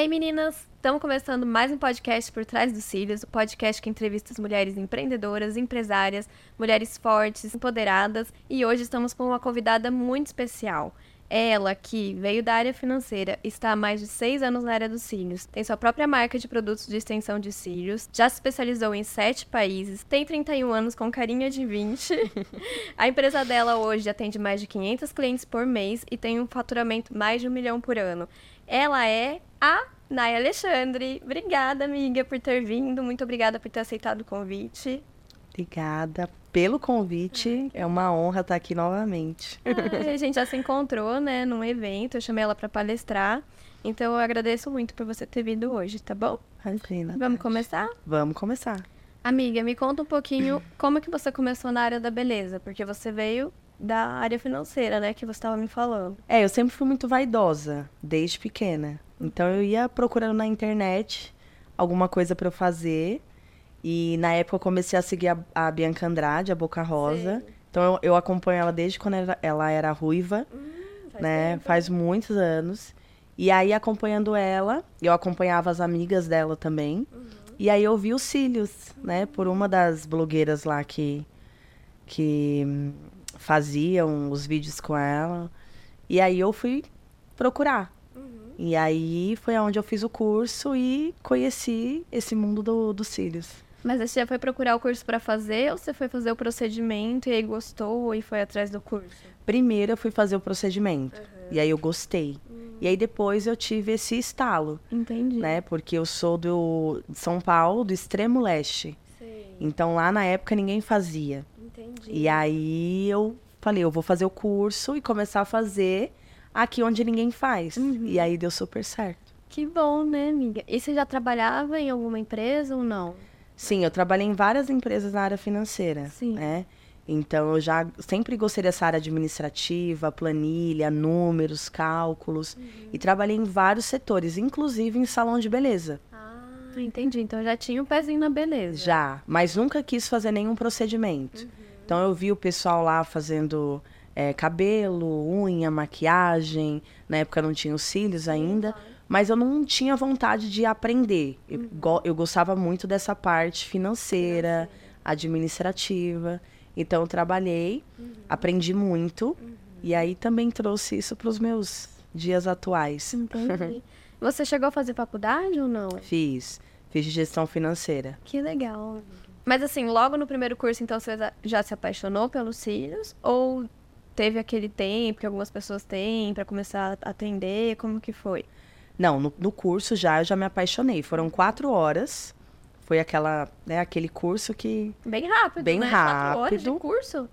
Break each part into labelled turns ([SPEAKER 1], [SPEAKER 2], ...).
[SPEAKER 1] aí, meninas? Estamos começando mais um podcast por trás dos cílios, o podcast que entrevista as mulheres empreendedoras, empresárias, mulheres fortes, empoderadas, e hoje estamos com uma convidada muito especial. Ela, que veio da área financeira, está há mais de seis anos na área dos cílios, tem sua própria marca de produtos de extensão de cílios, já se especializou em sete países, tem 31 anos com carinha de 20. a empresa dela hoje atende mais de 500 clientes por mês e tem um faturamento mais de um milhão por ano. Ela é a Naya Alexandre. Obrigada, amiga, por ter vindo. Muito obrigada por ter aceitado o convite.
[SPEAKER 2] Obrigada pelo convite. É uma honra estar aqui novamente.
[SPEAKER 1] Ah, a gente já se encontrou, né, num evento. Eu chamei ela para palestrar. Então eu agradeço muito por você ter vindo hoje, tá bom?
[SPEAKER 2] Imagina.
[SPEAKER 1] Vamos começar?
[SPEAKER 2] Vamos começar.
[SPEAKER 1] Amiga, me conta um pouquinho como que você começou na área da beleza, porque você veio da área financeira, né, que você estava me falando.
[SPEAKER 2] É, eu sempre fui muito vaidosa, desde pequena. Então eu ia procurando na internet alguma coisa para eu fazer e na época eu comecei a seguir a, a Bianca Andrade, a Boca Rosa. Sim. Então eu, eu, acompanho ela desde quando ela, ela era ruiva, hum, faz né? Tempo. Faz muitos anos. E aí acompanhando ela, eu acompanhava as amigas dela também. Uhum. E aí eu vi os cílios, né? Por uma das blogueiras lá que que faziam os vídeos com ela. E aí eu fui procurar. Uhum. E aí foi onde eu fiz o curso e conheci esse mundo do, dos cílios.
[SPEAKER 1] Mas você já foi procurar o curso para fazer ou você foi fazer o procedimento e aí gostou e foi atrás do curso?
[SPEAKER 2] Primeiro eu fui fazer o procedimento uhum. e aí eu gostei. Uhum. E aí depois eu tive esse estalo.
[SPEAKER 1] Entendi.
[SPEAKER 2] Né? Porque eu sou do de São Paulo, do extremo leste. Então lá na época ninguém fazia. Entendi. E aí eu falei, eu vou fazer o curso e começar a fazer aqui onde ninguém faz. Uhum. E aí deu super certo.
[SPEAKER 1] Que bom, né, amiga? E você já trabalhava em alguma empresa ou não?
[SPEAKER 2] Sim, eu trabalhei em várias empresas na área financeira, Sim. né? Então eu já sempre gostei dessa área administrativa, planilha, números, cálculos uhum. e trabalhei em vários setores, inclusive em salão de beleza.
[SPEAKER 1] Entendi. Então já tinha um pezinho na beleza.
[SPEAKER 2] Já, mas nunca quis fazer nenhum procedimento. Uhum. Então eu vi o pessoal lá fazendo é, cabelo, unha, maquiagem. Na época não tinha os cílios ainda. Uhum mas eu não tinha vontade de aprender. Eu, uhum. eu gostava muito dessa parte financeira, administrativa. Então eu trabalhei, uhum. aprendi muito uhum. e aí também trouxe isso para os meus dias atuais.
[SPEAKER 1] Entendi. Você chegou a fazer faculdade ou não?
[SPEAKER 2] Fiz. Fiz gestão financeira.
[SPEAKER 1] Que legal. Mas assim, logo no primeiro curso, então, você já se apaixonou pelos cílios? Ou teve aquele tempo que algumas pessoas têm para começar a atender? Como que foi?
[SPEAKER 2] Não, no, no, curso já eu já me apaixonei. Foram quatro horas. Foi aquela, né, aquele curso que.
[SPEAKER 1] Bem rápido.
[SPEAKER 2] Bem
[SPEAKER 1] né?
[SPEAKER 2] rápido.
[SPEAKER 1] Quatro horas de curso?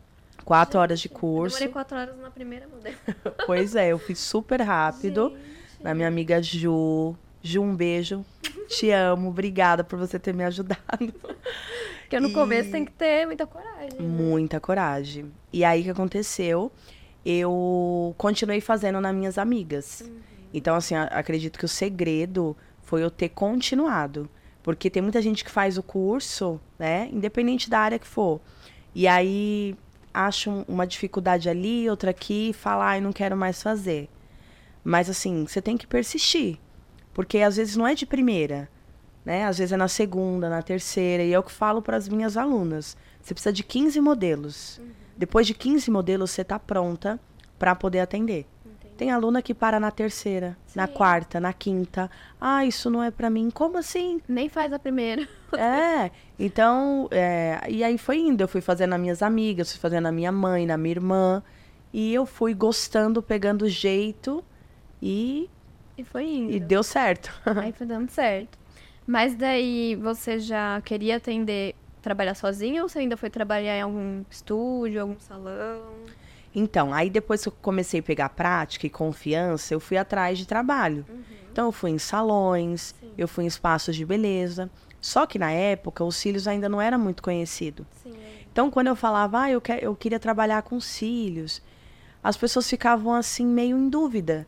[SPEAKER 2] Quatro Gente, horas de curso.
[SPEAKER 1] Eu demorei quatro horas na primeira modelo.
[SPEAKER 2] pois é, eu fiz super rápido. Na minha amiga Ju. Ju, um beijo. Te amo. Obrigada por você ter me ajudado.
[SPEAKER 1] Porque no e... começo tem que ter muita coragem. Né?
[SPEAKER 2] Muita coragem. E aí o que aconteceu? Eu continuei fazendo nas minhas amigas. Uhum. Então, assim, acredito que o segredo foi eu ter continuado. Porque tem muita gente que faz o curso, né? Independente da área que for. E aí acha uma dificuldade ali, outra aqui, e fala, ai, não quero mais fazer. Mas assim, você tem que persistir. Porque às vezes não é de primeira, né? Às vezes é na segunda, na terceira. E é o que falo para as minhas alunas. Você precisa de 15 modelos. Uhum. Depois de 15 modelos, você está pronta para poder atender. Tem aluna que para na terceira, Sim. na quarta, na quinta. Ah, isso não é para mim. Como assim?
[SPEAKER 1] Nem faz a primeira.
[SPEAKER 2] é. Então, é, e aí foi indo. Eu fui fazendo nas minhas amigas, fui fazendo na minha mãe, na minha irmã. E eu fui gostando, pegando jeito e.
[SPEAKER 1] E foi indo.
[SPEAKER 2] E deu certo.
[SPEAKER 1] aí foi dando certo. Mas daí você já queria atender, trabalhar sozinha ou você ainda foi trabalhar em algum estúdio, algum salão?
[SPEAKER 2] Então, aí depois que eu comecei a pegar prática e confiança, eu fui atrás de trabalho. Uhum. Então, eu fui em salões, Sim. eu fui em espaços de beleza. Só que na época, os cílios ainda não era muito conhecido. Sim. Então, quando eu falava, ah, eu, que, eu queria trabalhar com cílios, as pessoas ficavam assim, meio em dúvida.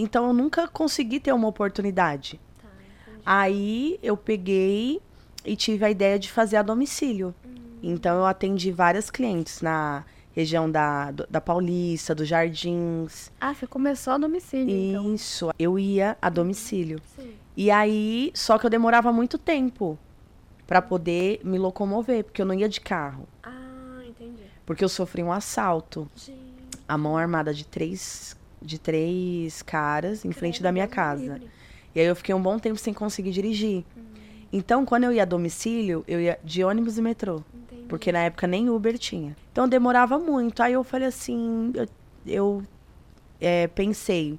[SPEAKER 2] Então, eu nunca consegui ter uma oportunidade. Tá, aí, eu peguei e tive a ideia de fazer a domicílio. Uhum. Então, eu atendi várias clientes na região da, da Paulista, dos Jardins.
[SPEAKER 1] Ah, você começou a domicílio,
[SPEAKER 2] então. Isso, então. eu ia a domicílio. Sim. E aí, só que eu demorava muito tempo para poder me locomover, porque eu não ia de carro.
[SPEAKER 1] Ah, entendi.
[SPEAKER 2] Porque eu sofri um assalto.
[SPEAKER 1] Gente.
[SPEAKER 2] A mão armada de três, de três caras em frente da minha casa. E aí eu fiquei um bom tempo sem conseguir dirigir. Então, quando eu ia a domicílio, eu ia de ônibus e metrô.
[SPEAKER 1] Entendi.
[SPEAKER 2] Porque na época nem Uber tinha. Então demorava muito. Aí eu falei assim, eu, eu, é, pensei,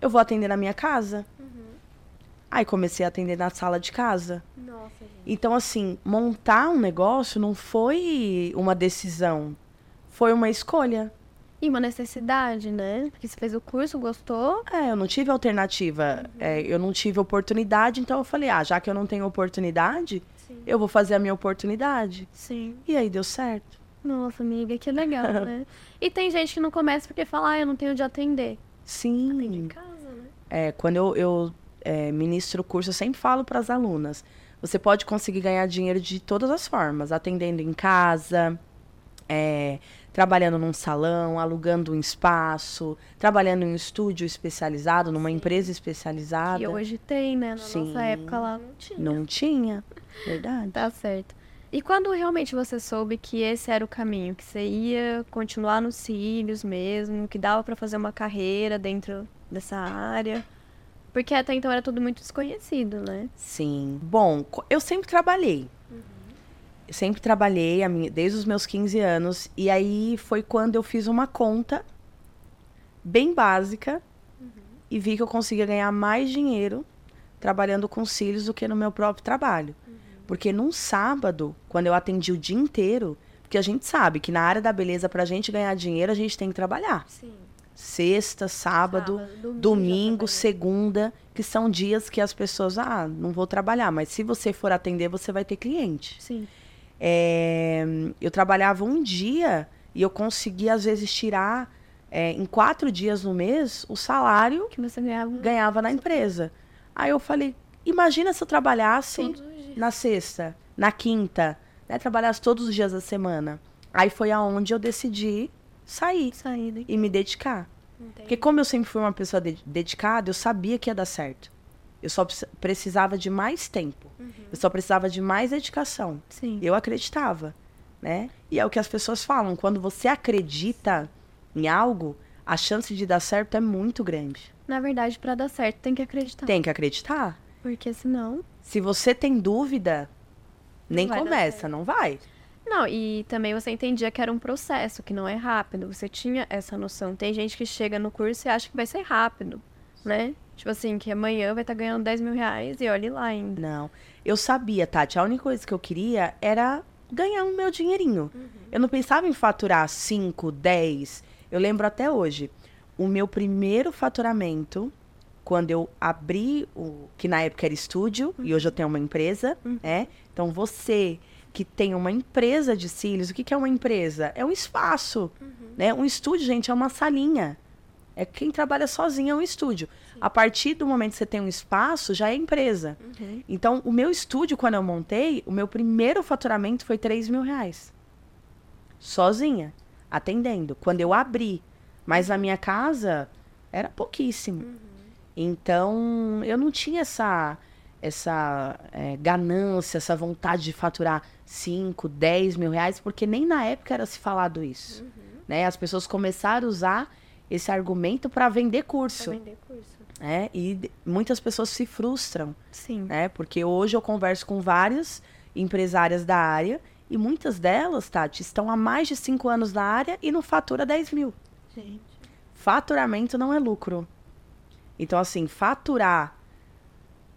[SPEAKER 2] eu vou atender na minha casa. Aí comecei a atender na sala de casa.
[SPEAKER 1] Nossa, gente.
[SPEAKER 2] Então, assim, montar um negócio não foi uma decisão, foi uma escolha.
[SPEAKER 1] E uma necessidade, né? Porque você fez o curso, gostou.
[SPEAKER 2] É, eu não tive alternativa, é, eu não tive oportunidade, então eu falei, ah, já que eu não tenho oportunidade,
[SPEAKER 1] Sim.
[SPEAKER 2] eu vou fazer a minha oportunidade.
[SPEAKER 1] Sim.
[SPEAKER 2] E aí deu certo.
[SPEAKER 1] Nossa, amiga, que legal, né? E tem gente que não começa porque fala, ah, eu não tenho de atender. Atende em
[SPEAKER 2] Sim.
[SPEAKER 1] casa, né?
[SPEAKER 2] É, quando eu, eu é, ministro o curso, eu sempre falo para as alunas: você pode conseguir ganhar dinheiro de todas as formas, atendendo em casa, é, trabalhando num salão, alugando um espaço, trabalhando em um estúdio especializado, numa empresa especializada.
[SPEAKER 1] Que hoje tem, né? Na
[SPEAKER 2] Sim.
[SPEAKER 1] nossa época lá não tinha.
[SPEAKER 2] Não tinha, verdade.
[SPEAKER 1] Tá certo. E quando realmente você soube que esse era o caminho, que você ia continuar nos cílios mesmo, que dava pra fazer uma carreira dentro dessa área? Porque até então era tudo muito desconhecido, né?
[SPEAKER 2] Sim. Bom, eu sempre trabalhei. Eu sempre trabalhei a minha- desde os meus 15 anos. E aí foi quando eu fiz uma conta bem básica e vi que eu conseguia ganhar mais dinheiro trabalhando com cílios do que no meu próprio trabalho. Porque num sábado, quando eu atendi o dia inteiro, porque a gente sabe que na área da beleza, pra gente ganhar dinheiro, a gente tem que trabalhar.
[SPEAKER 1] Sim.
[SPEAKER 2] Sexta, sábado, domingo, segunda, que são dias que as pessoas, ah, não vou trabalhar, mas se você for atender, você vai ter cliente.
[SPEAKER 1] Sim.
[SPEAKER 2] É, eu trabalhava um dia e eu conseguia, às vezes, tirar é, em quatro dias no mês o salário
[SPEAKER 1] Que você ganhava
[SPEAKER 2] ganhava na empresa. Aí eu falei, imagina se eu trabalhasse na sexta, na quinta, né, trabalhasse todos os dias da semana. Aí foi aonde eu decidi sair
[SPEAKER 1] Sair
[SPEAKER 2] e me dedicar. Porque como eu sempre fui uma pessoa de- dedicada, eu sabia que ia dar certo. Eu só precis- precisava de mais tempo. Eu só precisava de mais dedicação.
[SPEAKER 1] Sim.
[SPEAKER 2] Eu acreditava, né? E é o que as pessoas falam, quando você acredita em algo, a chance de dar certo é muito grande.
[SPEAKER 1] Na verdade, pra dar certo, tem que acreditar.
[SPEAKER 2] Tem que acreditar.
[SPEAKER 1] Porque senão.
[SPEAKER 2] Se você tem dúvida, nem começa, não vai.
[SPEAKER 1] Não, e também você entendia que era um processo, que não é rápido. Você tinha essa noção. Tem gente que chega no curso e acha que vai ser rápido, né? Tipo assim, que amanhã vai estar ganhando 10 mil reais e olhe lá ainda.
[SPEAKER 2] Não. Eu sabia, Tati, a única coisa que eu queria era ganhar o meu dinheirinho. Eu não pensava em faturar 5, 10. Eu lembro até hoje. O meu primeiro faturamento, quando eu abri o. que na época era estúdio, e hoje eu tenho uma empresa, né? Então você que tem uma empresa de cílios, o que, que é uma empresa? É um espaço. Né? Um estúdio, gente, é uma salinha. É quem trabalha sozinho é um estúdio. A partir do momento que você tem um espaço, já é empresa. Então, o meu estúdio, quando eu montei, o meu primeiro faturamento foi 3 mil reais. Sozinha, atendendo. Quando eu abri. Mas na minha casa, era pouquíssimo. Então, eu não tinha essa, essa é, ganância, essa vontade de faturar 5, 10 mil reais, porque nem na época era se falado isso. Né? As pessoas começaram a usar esse argumento para vender curso.
[SPEAKER 1] Pra vender curso.
[SPEAKER 2] né? E muitas pessoas se frustram
[SPEAKER 1] Sim.
[SPEAKER 2] né? Porque hoje eu converso com várias empresárias da área e muitas delas, Tati, estão há mais de cinco anos na área e não fatura 10 mil.
[SPEAKER 1] Gente.
[SPEAKER 2] Faturamento não é lucro. Então, assim, faturar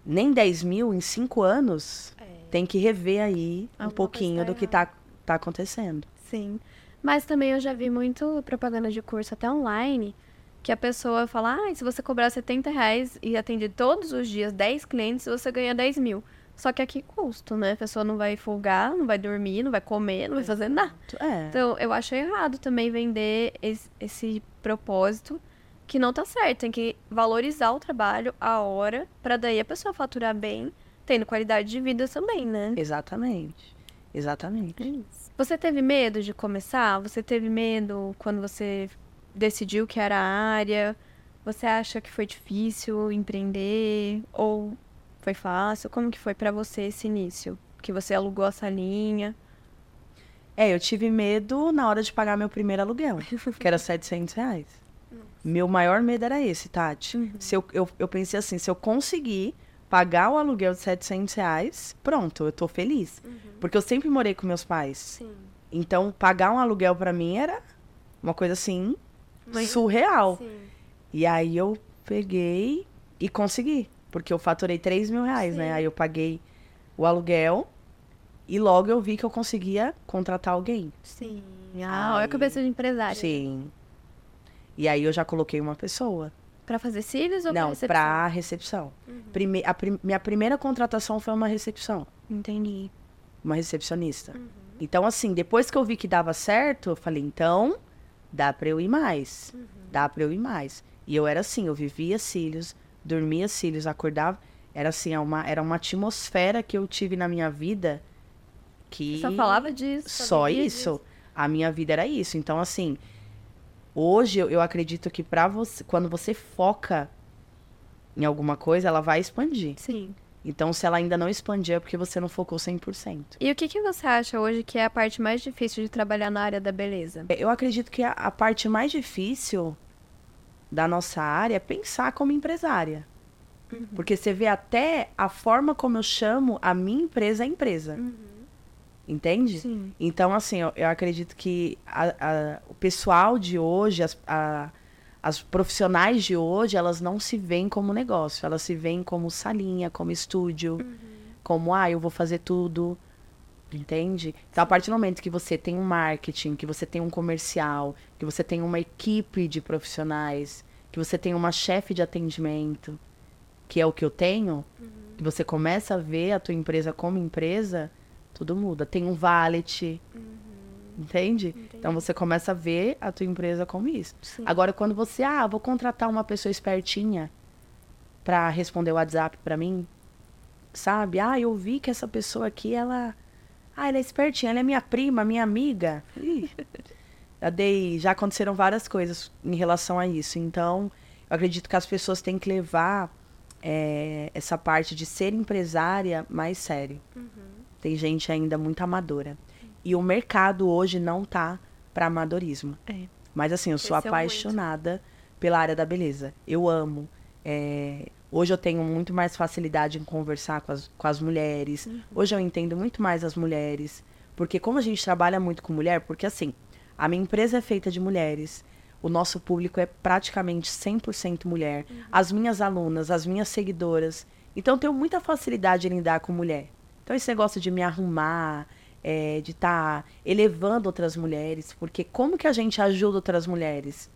[SPEAKER 2] nem 10 mil em cinco anos,
[SPEAKER 1] É.
[SPEAKER 2] tem que rever aí um
[SPEAKER 1] Alguma coisa
[SPEAKER 2] pouquinho
[SPEAKER 1] tá
[SPEAKER 2] do que tá, tá acontecendo.
[SPEAKER 1] Sim. Mas também eu já vi muito propaganda de curso até online que a pessoa fala, ah, se você cobrar 70 reais e atender todos os dias 10 clientes, você ganha 10 mil. Só que a que custo, né? A pessoa não vai folgar, não vai dormir, não vai comer, não vai fazer nada.
[SPEAKER 2] É.
[SPEAKER 1] Então, eu acho errado também vender esse, esse propósito que não tá certo. Tem que valorizar o trabalho, a hora, pra daí a pessoa faturar bem, tendo qualidade de vida também, né?
[SPEAKER 2] Exatamente. Exatamente.
[SPEAKER 1] Você teve medo de começar? Você teve medo quando você decidiu que era a área? Você acha que foi difícil empreender? Ou Foi fácil? Como que foi para você esse início? Que você alugou a salinha?
[SPEAKER 2] É, eu tive medo na hora de pagar meu primeiro aluguel, que era 700 reais. Meu maior medo era esse, Tati. Uhum. Se eu, eu, eu pensei assim, se eu conseguir pagar o aluguel de 700 reais, pronto, eu tô feliz. Uhum. Porque eu sempre morei com meus pais. Sim. Então, pagar um aluguel para mim era uma coisa assim, Mas, surreal. Sim. E aí eu peguei e consegui. Porque eu faturei 3 mil reais, né? sim. né? Aí eu paguei o aluguel e logo eu vi que eu conseguia contratar alguém.
[SPEAKER 1] Sim. Ah, aí... olha a cabeça de empresário.
[SPEAKER 2] Sim. E aí eu já coloquei uma pessoa.
[SPEAKER 1] Para fazer cílios ou
[SPEAKER 2] Não,
[SPEAKER 1] para recepção?
[SPEAKER 2] Pra recepção. Uhum. Prime a prim minha primeira contratação foi uma recepção.
[SPEAKER 1] Entendi.
[SPEAKER 2] Uma recepcionista. Uhum. Então, assim, depois que eu vi que dava certo, eu falei, então, dá pra eu ir mais. Uhum. Dá pra eu ir mais. E eu era assim, eu vivia cílios, dormia cílios, acordava. Era assim, é uma, era uma atmosfera que eu tive na minha vida que.
[SPEAKER 1] Só falava disso.
[SPEAKER 2] Só isso. Disso. A minha vida era isso. Então, assim, hoje eu, eu acredito que para você, quando você foca em alguma coisa, ela vai expandir.
[SPEAKER 1] Sim.
[SPEAKER 2] Então, se ela ainda não expandir, é porque você não focou 100%.
[SPEAKER 1] E o que, que você acha hoje que é a parte mais difícil de trabalhar na área da beleza?
[SPEAKER 2] Eu acredito que a, a parte mais difícil da nossa área é pensar como empresária. Uhum. Porque você vê até a forma como eu chamo a minha empresa a empresa. Uhum. Entende?
[SPEAKER 1] Sim.
[SPEAKER 2] Então, assim, eu, eu acredito que a, a, o pessoal de hoje, as, a, as profissionais de hoje, elas não se veem como negócio, elas se veem como salinha, como estúdio, uhum. como, ah, eu vou fazer tudo, entende? Então, a partir do momento que você tem um marketing, que você tem um comercial, que você tem uma equipe de profissionais, que você tem uma chefe de atendimento, que é o que eu tenho, uhum. que você começa a ver a tua empresa como empresa, tudo muda. Tem um valet, uhum. Entende? Entendi. Então você começa a ver a tua empresa como isso. Sim. Agora, quando você, ah, vou contratar uma pessoa espertinha para responder o WhatsApp para mim, sabe? Ah, eu vi que essa pessoa aqui, ela. Ah, ela é espertinha, ela é minha prima, minha amiga. já dei. Já aconteceram várias coisas em relação a isso. Então, eu acredito que as pessoas têm que levar é, essa parte de ser empresária mais sério. Uhum. Tem gente ainda muito amadora. E o mercado hoje não tá para amadorismo.
[SPEAKER 1] É.
[SPEAKER 2] Mas assim, eu sou apaixonada muito. pela área da beleza. Eu amo. É... Hoje eu tenho muito mais facilidade em conversar com as, com as mulheres. Uhum. Hoje eu entendo muito mais as mulheres. Porque como a gente trabalha muito com mulher, porque assim, a minha empresa é feita de mulheres. O nosso público é praticamente 100% mulher. Uhum. As minhas alunas, as minhas seguidoras. Então eu tenho muita facilidade em lidar com mulher. Então esse negócio de me arrumar, é, de estar tá elevando outras mulheres, porque como que a gente ajuda outras mulheres?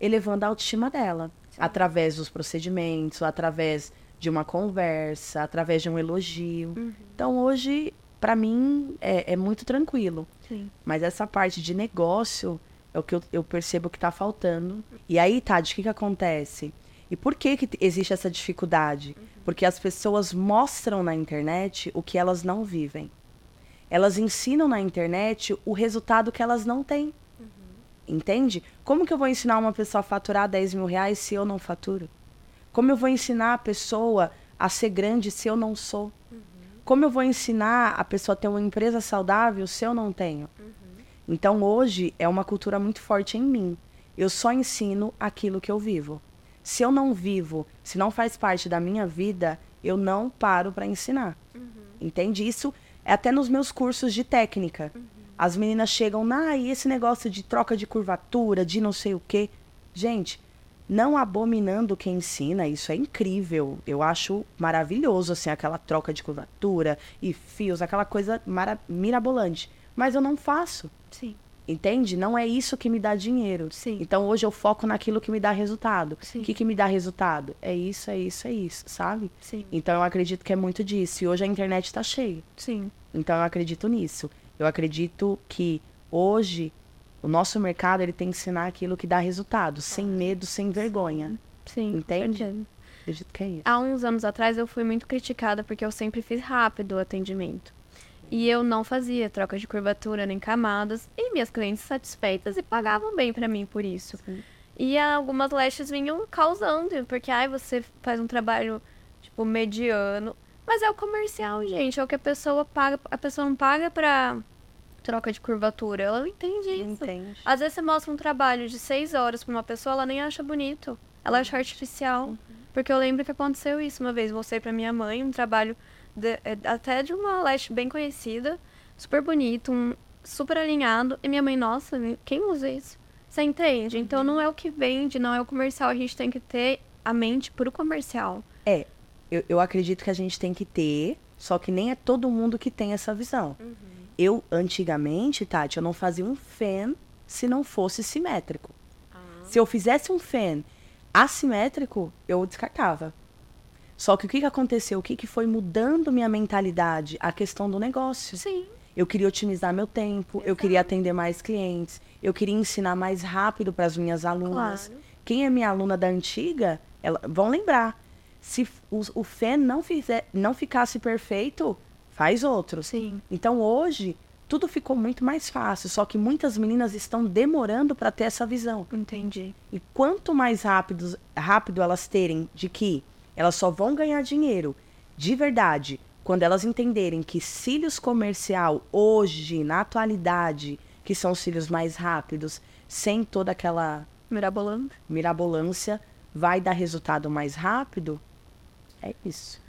[SPEAKER 2] Elevando a autoestima dela, Sim. através dos procedimentos, através de uma conversa, através de um elogio. Uhum. Então hoje, para mim, é, é, muito tranquilo.
[SPEAKER 1] Sim.
[SPEAKER 2] Mas essa parte de negócio é o que eu, eu percebo que está faltando. E aí, Tade, o que, que acontece? E por que, que existe essa dificuldade? Uhum. Porque as pessoas mostram na internet o que elas não vivem elas ensinam na internet o resultado que elas não têm. Uhum. Entende? Como que eu vou ensinar uma pessoa a faturar 10 mil reais se eu não faturo? Como eu vou ensinar a pessoa a ser grande se eu não sou? Uhum. Como eu vou ensinar a pessoa a ter uma empresa saudável se eu não tenho? Uhum. Então hoje é uma cultura muito forte em mim. Eu só ensino aquilo que eu vivo. Se eu não vivo, se não faz parte da minha vida, eu não paro para ensinar. Uhum. Entende? Isso é até nos meus cursos de técnica. Uhum. As meninas chegam, ah, e esse negócio de troca de curvatura, de não sei o quê. Gente, não abominando quem ensina, isso é incrível. Eu acho maravilhoso, assim, aquela troca de curvatura e fios, aquela coisa mirabolante. Mas eu não faço.
[SPEAKER 1] Sim.
[SPEAKER 2] Entende? Não é isso que me dá dinheiro.
[SPEAKER 1] Sim.
[SPEAKER 2] Então hoje eu foco naquilo que me dá resultado.
[SPEAKER 1] Sim.
[SPEAKER 2] O que, que me dá resultado? É isso, é isso, é isso, sabe?
[SPEAKER 1] Sim.
[SPEAKER 2] Então eu acredito que é muito disso. E hoje a internet está cheia.
[SPEAKER 1] Sim.
[SPEAKER 2] Então eu acredito nisso. Eu acredito que hoje o nosso mercado ele tem que ensinar aquilo que dá resultado, sem medo, sem vergonha.
[SPEAKER 1] Sim.
[SPEAKER 2] Entende? Acredito que é isso.
[SPEAKER 1] Há uns anos atrás eu fui muito criticada porque eu sempre fiz rápido o atendimento. E eu não fazia troca de curvatura nem camadas. E minhas clientes satisfeitas e pagavam bem para mim por isso. Sim. E algumas lashes vinham causando, porque ai, você faz um trabalho tipo, mediano. Mas é o comercial, gente. É o que a pessoa paga. A pessoa não paga pra troca de curvatura. Ela não entende isso.
[SPEAKER 2] Entende?
[SPEAKER 1] Às vezes você mostra um trabalho de seis horas pra uma pessoa, ela nem acha bonito. Ela acha artificial.
[SPEAKER 2] Uhum.
[SPEAKER 1] Porque eu lembro que aconteceu isso uma vez. Mostrei pra minha mãe um trabalho de- é, até de uma lash bem conhecida, super bonito, um, super alinhado. E minha mãe, nossa, quem usa isso? Você entende? Então não é o que vende, não é o comercial. A gente tem que ter a mente pro comercial.
[SPEAKER 2] Eu, eu acredito que a gente tem que ter, só que nem é todo mundo que tem essa visão.
[SPEAKER 1] Uhum.
[SPEAKER 2] Eu, antigamente, Tati, eu não fazia um fan se não fosse simétrico. Se eu fizesse um fan assimétrico, eu descartava. Só que o que, que aconteceu? O que, que foi mudando minha mentalidade? A questão do negócio.
[SPEAKER 1] Sim.
[SPEAKER 2] Eu queria otimizar meu tempo, eu queria atender mais clientes, eu queria ensinar mais rápido para as minhas alunas.
[SPEAKER 1] Claro.
[SPEAKER 2] Quem é minha aluna da antiga, ela, vão lembrar. Se o, o FEN não, fizer, não ficasse perfeito, faz outro.
[SPEAKER 1] Sim.
[SPEAKER 2] Então hoje, tudo ficou muito mais fácil, só que muitas meninas estão demorando para ter essa visão.
[SPEAKER 1] Entendi.
[SPEAKER 2] E quanto mais rápido, rápido elas terem de que elas só vão ganhar dinheiro de verdade quando elas entenderem que cílios comercial hoje, na atualidade, que são os cílios mais rápidos, sem toda aquela
[SPEAKER 1] Mirabolando.
[SPEAKER 2] mirabolância, vai dar resultado mais rápido, é isso.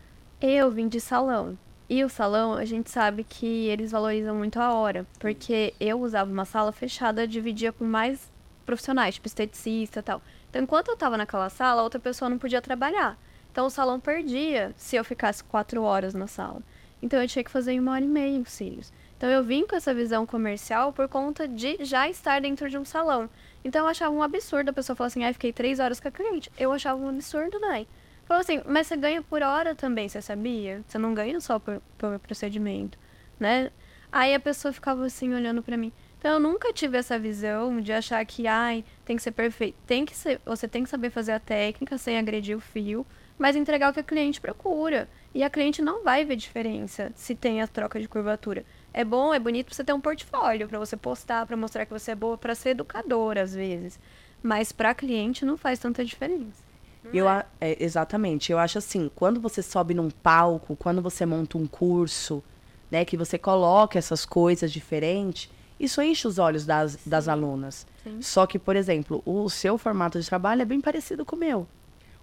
[SPEAKER 1] Eu vim de salão. E o salão, a gente sabe que eles valorizam muito a hora. Porque eu usava uma sala fechada, dividia com mais profissionais, tipo esteticista e tal. Então, enquanto eu tava naquela sala, outra pessoa não podia trabalhar. Então, o salão perdia se eu ficasse quatro horas na sala. Então, eu tinha que fazer em uma hora e meia os cílios. Então, eu vim com essa visão comercial por conta de já estar dentro de um salão. Então, eu achava um absurdo a pessoa falar assim, ai, fiquei três horas com a cliente. Eu achava um absurdo, né? Falou assim, mas você ganha por hora também, você sabia? Você não ganha só por, por procedimento, né? Aí a pessoa ficava assim, olhando pra mim. Então eu nunca tive essa visão de achar que, ai, tem que ser perfeito. Tem que ser, você tem que saber fazer a técnica sem agredir o fio, mas entregar o que a cliente procura. E a cliente não vai ver diferença se tem a troca de curvatura. É bom, é bonito pra você ter um portfólio, pra você postar, pra mostrar que você é boa, pra ser educadora às vezes. Mas pra cliente não faz tanta diferença.
[SPEAKER 2] Eu, a- é, exatamente. Eu acho assim, quando você sobe num palco, quando você monta um curso, né, que você coloca essas coisas diferentes, isso enche os olhos das, das alunas.
[SPEAKER 1] Sim.
[SPEAKER 2] Só que, por exemplo, o seu formato de trabalho é bem parecido com o meu.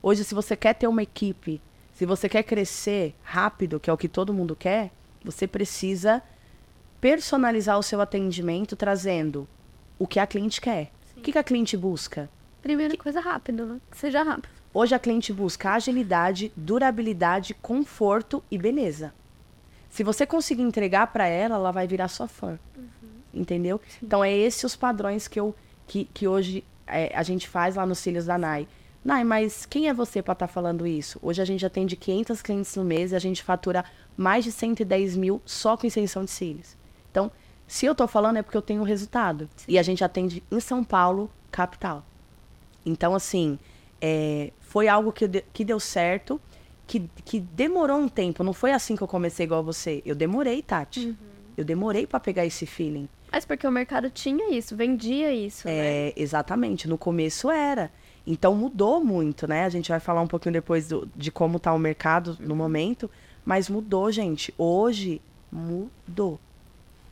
[SPEAKER 2] Hoje, se você quer ter uma equipe, se você quer crescer rápido, que é o que todo mundo quer, você precisa personalizar o seu atendimento trazendo o que a cliente quer. O que, que a cliente busca?
[SPEAKER 1] Primeira coisa rápido, né? Que seja rápido.
[SPEAKER 2] Hoje a cliente busca agilidade, durabilidade, conforto e beleza. Se você conseguir entregar para ela, ela vai virar sua fã. Entendeu? Então é esses os padrões que eu que, que hoje é, a gente faz lá nos cílios da Nai. Nai, mas quem é você para estar falando isso? Hoje a gente atende 500 clientes no mês e a gente fatura mais de 110 mil só com extensão de cílios. Então, se eu tô falando é porque eu tenho resultado. E a gente atende em São Paulo, capital. Então, assim, é, foi algo que, de- que deu certo, que, que demorou um tempo. Não foi assim que eu comecei igual você. Eu demorei, Tati. Eu demorei para pegar esse feeling.
[SPEAKER 1] Mas porque o mercado tinha isso, vendia isso, né?
[SPEAKER 2] É, exatamente. No começo era. Então mudou muito, né? A gente vai falar um pouquinho depois do- de como tá o mercado no momento. Mas mudou, gente. Hoje mudou.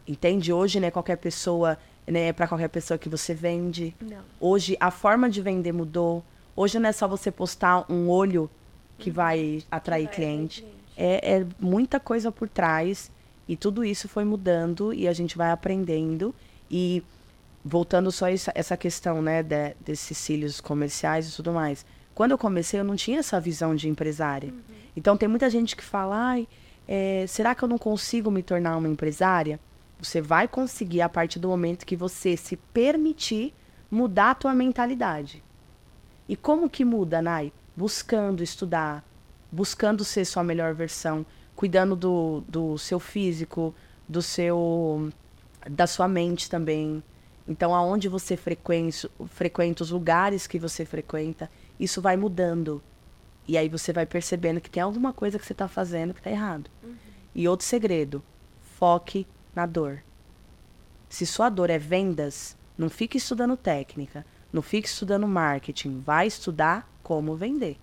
[SPEAKER 2] Entende? Hoje, né, qualquer pessoa, né, é para qualquer pessoa que você vende.
[SPEAKER 1] Não.
[SPEAKER 2] Hoje a forma de vender mudou. Hoje não é só você postar um olho que vai atrair cliente. É, é muita coisa por trás e tudo isso foi mudando e a gente vai aprendendo e voltando só essa, essa questão, né, de- desses cílios comerciais e tudo mais. Quando eu comecei, eu não tinha essa visão de empresária. Então tem muita gente que fala, ai, é, será que eu não consigo me tornar uma empresária? Você vai conseguir a partir do momento que você se permitir mudar a tua mentalidade. E como que muda, Nai? Buscando estudar, buscando ser sua melhor versão, cuidando do, do seu físico, do seu da sua mente também. Então, aonde você frequenta, frequenta os lugares que você frequenta, isso vai mudando. E aí você vai percebendo que tem alguma coisa que você está fazendo que está errado. E outro segredo, foque na dor. Se sua dor é vendas, não fique estudando técnica, não fique estudando marketing, vai estudar como vender.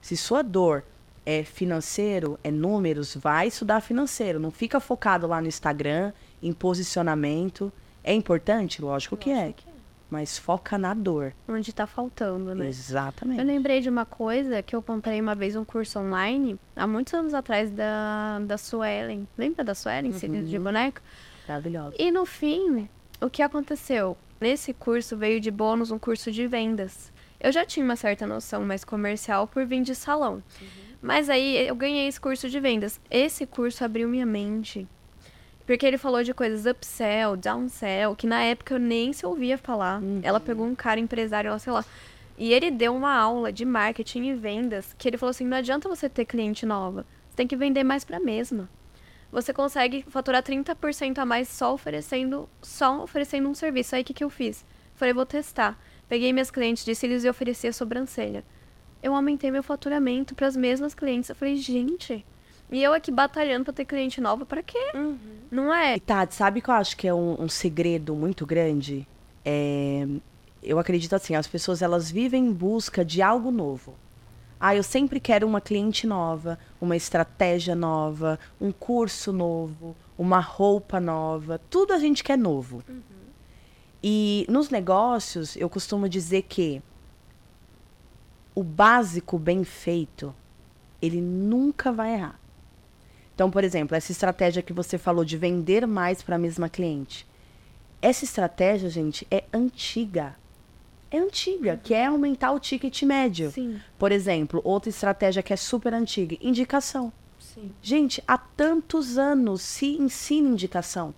[SPEAKER 2] Se sua dor é financeiro, é números, vai estudar financeiro. Não fica focado lá no Instagram, em posicionamento. É importante? Lógico, que, é,
[SPEAKER 1] que é.
[SPEAKER 2] Mas foca na dor.
[SPEAKER 1] Onde tá faltando, né?
[SPEAKER 2] Exatamente.
[SPEAKER 1] Eu lembrei de uma coisa que eu comprei uma vez um curso online, há muitos anos atrás, da, da Suelen. Lembra da Suelen, uhum. de boneco?
[SPEAKER 2] Maravilhosa.
[SPEAKER 1] E no fim, o que aconteceu? Nesse curso veio de bônus um curso de vendas. Eu já tinha uma certa noção mais comercial por vir de salão. Uhum. Mas aí eu ganhei esse curso de vendas. Esse curso abriu minha mente porque ele falou de coisas upsell, downsell, que na época eu nem se ouvia falar. Uhum. Ela pegou um cara empresário, ela sei lá. E ele deu uma aula de marketing e vendas, que ele falou assim: não adianta você ter cliente nova. Você tem que vender mais para a mesma. Você consegue faturar 30% a mais só oferecendo, só oferecendo um serviço. Aí o que, que eu fiz? Falei, vou testar. Peguei minhas clientes de cílios e ofereci a sobrancelha. Eu aumentei meu faturamento para as mesmas clientes. Eu falei, gente, e eu aqui batalhando pra ter cliente nova, para quê? Uhum. Não é?
[SPEAKER 2] E Tati, sabe que eu acho que é um, um segredo muito grande? É, eu acredito assim, as pessoas elas vivem em busca de algo novo. Ah, eu sempre quero uma cliente nova, uma estratégia nova, um curso novo, uma roupa nova. Tudo a gente quer novo. Uhum. E nos negócios, eu costumo dizer que o básico bem feito, ele nunca vai errar. Então, por exemplo, essa estratégia que você falou de vender mais para a mesma cliente. Essa estratégia, gente, é antiga. É antiga, uhum. que é aumentar o ticket médio.
[SPEAKER 1] Sim.
[SPEAKER 2] Por exemplo, outra estratégia que é super antiga, indicação.
[SPEAKER 1] Sim.
[SPEAKER 2] Gente, há tantos anos se ensina indicação.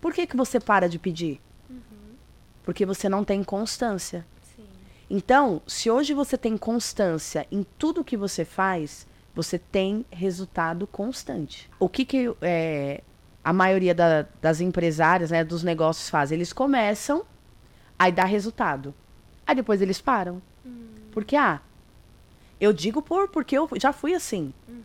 [SPEAKER 2] Por que, que você para de pedir? Uhum. Porque você não tem constância.
[SPEAKER 1] Sim.
[SPEAKER 2] Então, se hoje você tem constância em tudo que você faz, você tem resultado constante. O que, que é, a maioria da, das empresárias, né, dos negócios faz? Eles começam, aí dá resultado. Aí depois eles param. Hum. Porque, ah, eu digo por porque eu já fui assim. Uhum.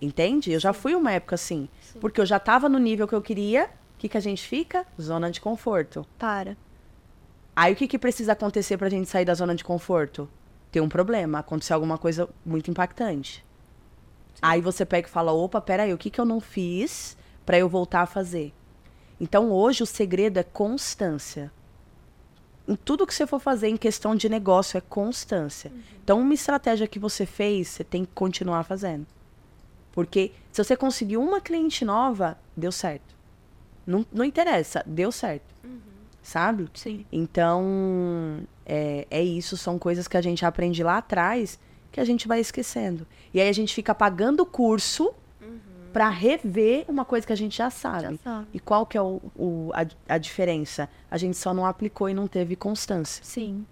[SPEAKER 2] Entende? Eu Sim. já fui uma época assim. Sim. Porque eu já estava no nível que eu queria. O que, que a gente fica? Zona de conforto.
[SPEAKER 1] Para.
[SPEAKER 2] Aí o que, que precisa acontecer pra gente sair da zona de conforto? Ter um problema, acontecer alguma coisa muito impactante. Aí você pega e fala: opa, peraí, o que, que eu não fiz para eu voltar a fazer? Então hoje o segredo é constância. Em tudo que você for fazer em questão de negócio é constância. Uhum. Então, uma estratégia que você fez, você tem que continuar fazendo. Porque se você conseguir uma cliente nova, deu certo. Não, não interessa, deu certo. Uhum. Sabe?
[SPEAKER 1] Sim.
[SPEAKER 2] Então, é, é isso, são coisas que a gente aprende lá atrás que a gente vai esquecendo. E aí a gente fica pagando o curso uhum. para rever uma coisa que a gente já sabe.
[SPEAKER 1] já sabe.
[SPEAKER 2] E qual que é o, o a, a, diferença? A gente só não aplicou e não teve constância.
[SPEAKER 1] Sim.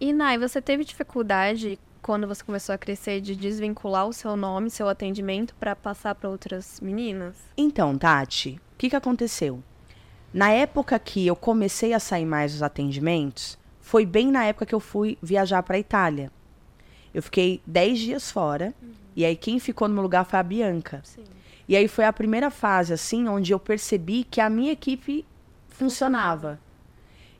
[SPEAKER 1] E, Nai, você teve dificuldade quando você começou a crescer de desvincular o seu nome, seu atendimento para passar para outras meninas?
[SPEAKER 2] Então, Tati, o que, que aconteceu? Na época que eu comecei a sair mais dos atendimentos, foi bem na época que eu fui viajar para a Itália. Eu fiquei 10 dias fora. Uhum. E aí quem ficou no meu lugar foi a Bianca.
[SPEAKER 1] Sim.
[SPEAKER 2] E aí foi a primeira fase, assim, onde eu percebi que a minha equipe funcionava.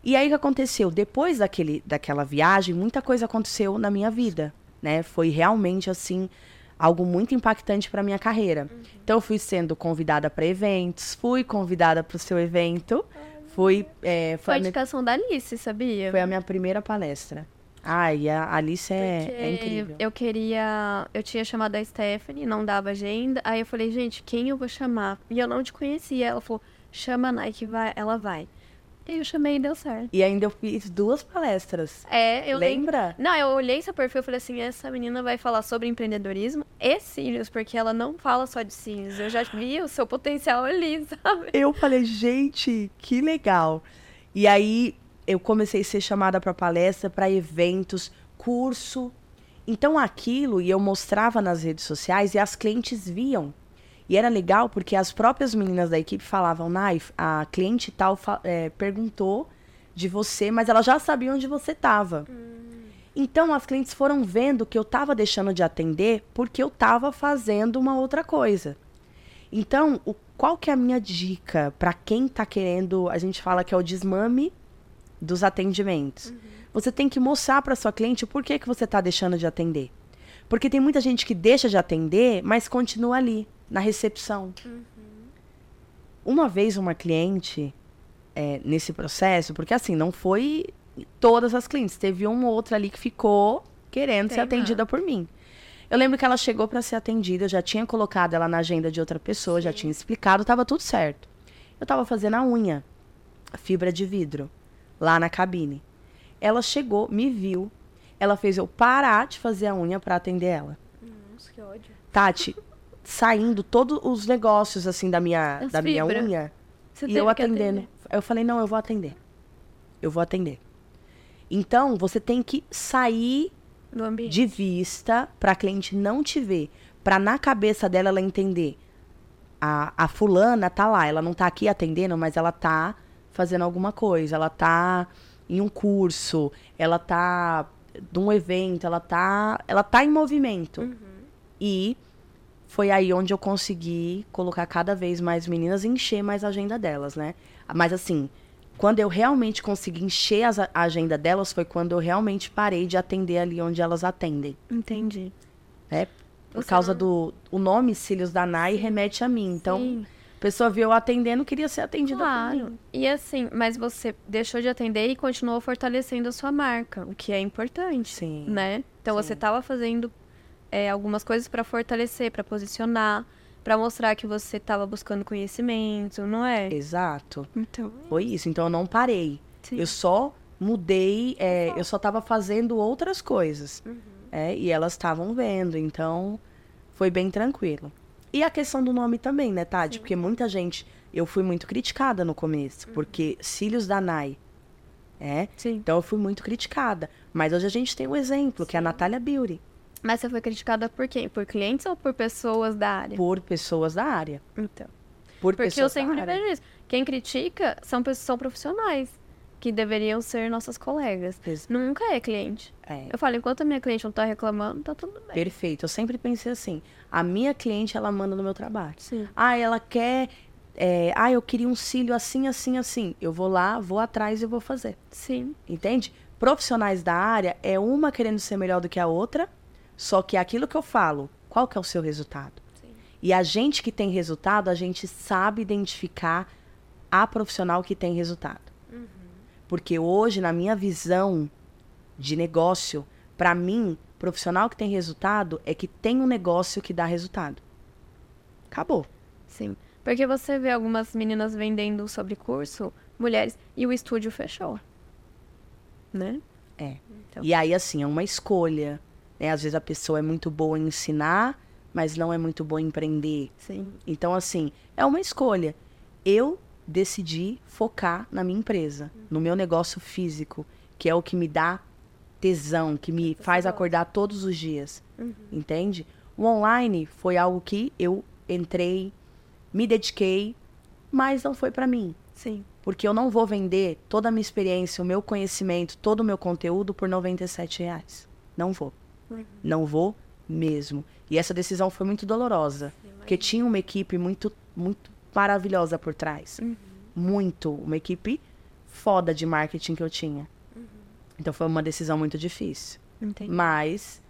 [SPEAKER 2] E aí o que aconteceu? Depois daquele, daquela viagem, muita coisa aconteceu na minha vida, né? Foi realmente, assim, algo muito impactante para minha carreira. Uhum. Então, eu fui sendo convidada para eventos, fui convidada para o seu evento. fui, é,
[SPEAKER 1] foi, foi a indicação minha... da Alice, sabia?
[SPEAKER 2] Foi a minha primeira palestra. Ai, a Alice é, é incrível.
[SPEAKER 1] Eu queria. Eu tinha chamado a Stephanie, não dava agenda. Aí eu falei, gente, quem eu vou chamar? E eu não te conhecia. Ela falou, chama a Nike, vai, ela vai. E eu chamei e deu certo.
[SPEAKER 2] E ainda eu fiz duas palestras.
[SPEAKER 1] É, eu
[SPEAKER 2] Lembra?
[SPEAKER 1] Não, eu olhei seu perfil e falei assim: essa menina vai falar sobre empreendedorismo e cílios, porque ela não fala só de cílios. Eu já vi o seu potencial ali, sabe?
[SPEAKER 2] Eu falei, gente, que legal. E aí eu comecei a ser chamada para palestra, para eventos, curso. Então aquilo, e eu mostrava nas redes sociais e as clientes viam. E era legal porque as próprias meninas da equipe falavam, Naif, a cliente tal é, perguntou de você, mas ela já sabia onde você estava. Hum. Então as clientes foram vendo que eu estava deixando de atender porque eu estava fazendo uma outra coisa. Então, o, qual que é a minha dica para quem está querendo, a gente fala que é o desmame dos atendimentos. Uhum. Você tem que mostrar para sua cliente por que, que você está deixando de atender. Porque tem muita gente que deixa de atender, mas continua ali, na recepção. Uma vez uma cliente, é, nesse processo, porque assim, não foi todas as clientes, teve uma ou outra ali que ficou querendo ser
[SPEAKER 1] Teimar.
[SPEAKER 2] atendida por mim. Eu lembro que ela chegou para ser atendida, eu já tinha colocado ela na agenda de outra pessoa, já tinha explicado, tava tudo certo. Eu tava fazendo a unha, fibra de vidro, lá na cabine. Ela chegou, me viu, ela fez eu parar de fazer a unha para atender ela.
[SPEAKER 1] Nossa, que ódio.
[SPEAKER 2] Tati, saindo todos os negócios assim da minha,
[SPEAKER 1] As
[SPEAKER 2] da minha unha,
[SPEAKER 1] Você
[SPEAKER 2] e eu atendendo. Eu falei, não, eu vou atender. Eu vou atender. Então, você tem que sair de vista para a cliente não te ver, para na cabeça dela ela entender. A, a fulana tá lá, ela não tá aqui atendendo, mas ela tá fazendo alguma coisa, ela tá em um curso, ela tá num evento, ela tá, ela tá em movimento. E foi aí onde eu consegui colocar cada vez mais meninas e encher mais a agenda delas, né? Mas assim, quando eu realmente consegui encher as- a agenda delas foi quando eu realmente parei de atender ali onde elas atendem,
[SPEAKER 1] Entendi.
[SPEAKER 2] né? Por
[SPEAKER 1] Você
[SPEAKER 2] causa
[SPEAKER 1] não-
[SPEAKER 2] do o nome Cílios da Nai remete a mim. Então,
[SPEAKER 1] Sim,
[SPEAKER 2] a pessoa viu eu atendendo, queria ser atendida por
[SPEAKER 1] claro.
[SPEAKER 2] mim.
[SPEAKER 1] E assim, mas você deixou de atender e continuou fortalecendo a sua marca, o que é importante,
[SPEAKER 2] Sim.
[SPEAKER 1] né? Então você
[SPEAKER 2] Sim.
[SPEAKER 1] estava fazendo é, algumas coisas para fortalecer, para posicionar, para mostrar que você estava buscando conhecimento, não é?
[SPEAKER 2] Exato.
[SPEAKER 1] Então,
[SPEAKER 2] Foi isso. Então eu não parei.
[SPEAKER 1] sim.
[SPEAKER 2] Eu só mudei, é, eu só tava fazendo outras coisas.
[SPEAKER 1] Uhum.
[SPEAKER 2] é, e elas estavam vendo, então foi bem tranquilo. E a questão do nome também, né, Tati? Porque muita gente. Eu fui muito criticada no
[SPEAKER 1] Uhum.
[SPEAKER 2] começo, porque Cílios da Nai. É,
[SPEAKER 1] Sim.
[SPEAKER 2] então eu fui muito criticada. Mas hoje a gente tem um exemplo, que é a Natália Beauty,
[SPEAKER 1] Mas você foi criticada por quem? Por clientes ou por pessoas da área?
[SPEAKER 2] por pessoas da área.
[SPEAKER 1] Então.
[SPEAKER 2] Por
[SPEAKER 1] Porque eu
[SPEAKER 2] pessoas da
[SPEAKER 1] sempre vejo isso. Quem critica são pessoas são profissionais que deveriam ser nossas colegas.
[SPEAKER 2] Ex-
[SPEAKER 1] Nunca é cliente.
[SPEAKER 2] É,
[SPEAKER 1] Eu falo, enquanto a minha cliente não tá reclamando, tá tudo bem.
[SPEAKER 2] perfeito. Eu sempre pensei assim: a minha cliente, ela manda no meu trabalho.
[SPEAKER 1] Sim.
[SPEAKER 2] Ah, ela quer. é, ah, eu queria um cílio assim, assim, assim. Eu vou lá, vou atrás e vou fazer.
[SPEAKER 1] Sim.
[SPEAKER 2] Entende? Profissionais da área é uma querendo ser melhor do que a outra, só que aquilo que eu falo, qual que é o seu resultado?
[SPEAKER 1] Sim.
[SPEAKER 2] E a gente que tem resultado, a gente sabe identificar a profissional que tem resultado. Porque hoje, na minha visão de negócio, para mim, profissional que tem resultado é que tem um negócio que dá resultado. Acabou.
[SPEAKER 1] Sim. Porque você vê algumas meninas vendendo sobre curso, mulheres, e o estúdio fechou. Né?
[SPEAKER 2] É.
[SPEAKER 1] Então.
[SPEAKER 2] E aí, assim, é uma escolha. Né? Às vezes a pessoa é muito boa em ensinar, mas não é muito boa em empreender.
[SPEAKER 1] Sim.
[SPEAKER 2] Então, assim, é uma escolha. Eu decidi focar na minha empresa, no meu negócio físico, que é o que me dá tesão, que me faz acordar todos os dias.
[SPEAKER 1] Uhum.
[SPEAKER 2] Entende? O online foi algo que eu entrei, me dediquei, mas não foi pra mim.
[SPEAKER 1] Sim.
[SPEAKER 2] Porque eu não vou vender toda a minha experiência, o meu conhecimento, todo o meu conteúdo por 97 reais. Não vou.
[SPEAKER 1] Uhum.
[SPEAKER 2] Não vou mesmo. E essa decisão foi muito dolorosa. Porque tinha uma equipe muito, muito maravilhosa por trás.
[SPEAKER 1] Uhum.
[SPEAKER 2] Muito. Uma equipe foda de marketing que eu tinha. Então foi uma decisão muito difícil.
[SPEAKER 1] Entendi.
[SPEAKER 2] Mas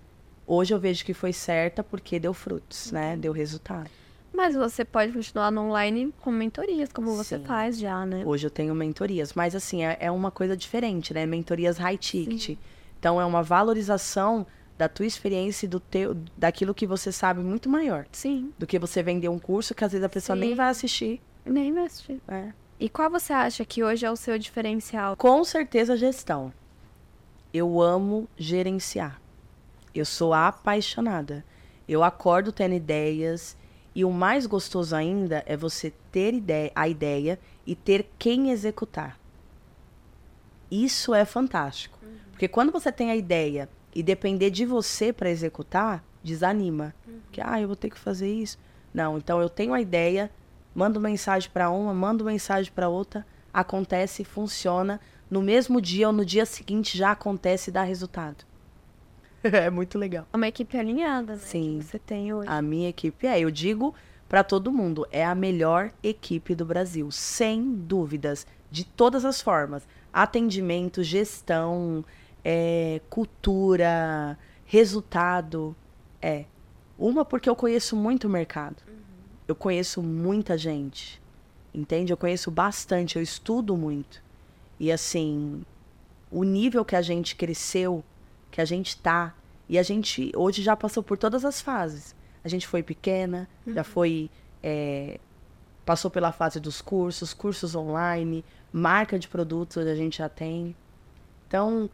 [SPEAKER 2] hoje eu vejo que foi certa porque deu frutos, né? Deu resultado.
[SPEAKER 1] Mas você pode continuar no online com mentorias, como você
[SPEAKER 2] Sim.
[SPEAKER 1] faz já, né?
[SPEAKER 2] Hoje eu tenho mentorias, mas assim, é, é uma coisa diferente, né? Mentorias high ticket. Então é uma valorização da tua experiência e do teu, daquilo que você sabe muito maior.
[SPEAKER 1] Sim.
[SPEAKER 2] Do que você vender um curso que às vezes a pessoa nem
[SPEAKER 1] Sim.
[SPEAKER 2] vai assistir.
[SPEAKER 1] Nem vai assistir.
[SPEAKER 2] né?
[SPEAKER 1] E qual você acha que hoje é o seu diferencial?
[SPEAKER 2] Com certeza gestão. Eu amo gerenciar. Eu sou apaixonada. Eu acordo tendo ideias e o mais gostoso ainda é você ter ideia, a ideia e ter quem executar. Isso é fantástico. Porque quando você tem a ideia e depender de você para executar, desanima. Que ah, eu vou ter que fazer isso. Não, então eu tenho a ideia, mando mensagem para uma, mando mensagem para outra, acontece, funciona. No mesmo dia ou no dia seguinte já acontece e dá resultado. é muito legal.
[SPEAKER 1] É uma equipe alinhada, né?
[SPEAKER 2] Sim.
[SPEAKER 1] Que você tem hoje.
[SPEAKER 2] A minha equipe é, eu digo para todo mundo, é a melhor equipe do Brasil, sem dúvidas, de todas as formas. Atendimento, gestão, é, cultura, resultado. É. Uma porque eu conheço muito o mercado. Eu conheço muita gente. Entende? Eu conheço bastante, eu estudo muito. E assim, o nível que a gente cresceu, que a gente tá, e a gente hoje já passou por todas as fases. A gente foi pequena, já foi. é, passou pela fase dos cursos, cursos online, marca de produtos a gente já tem. Então,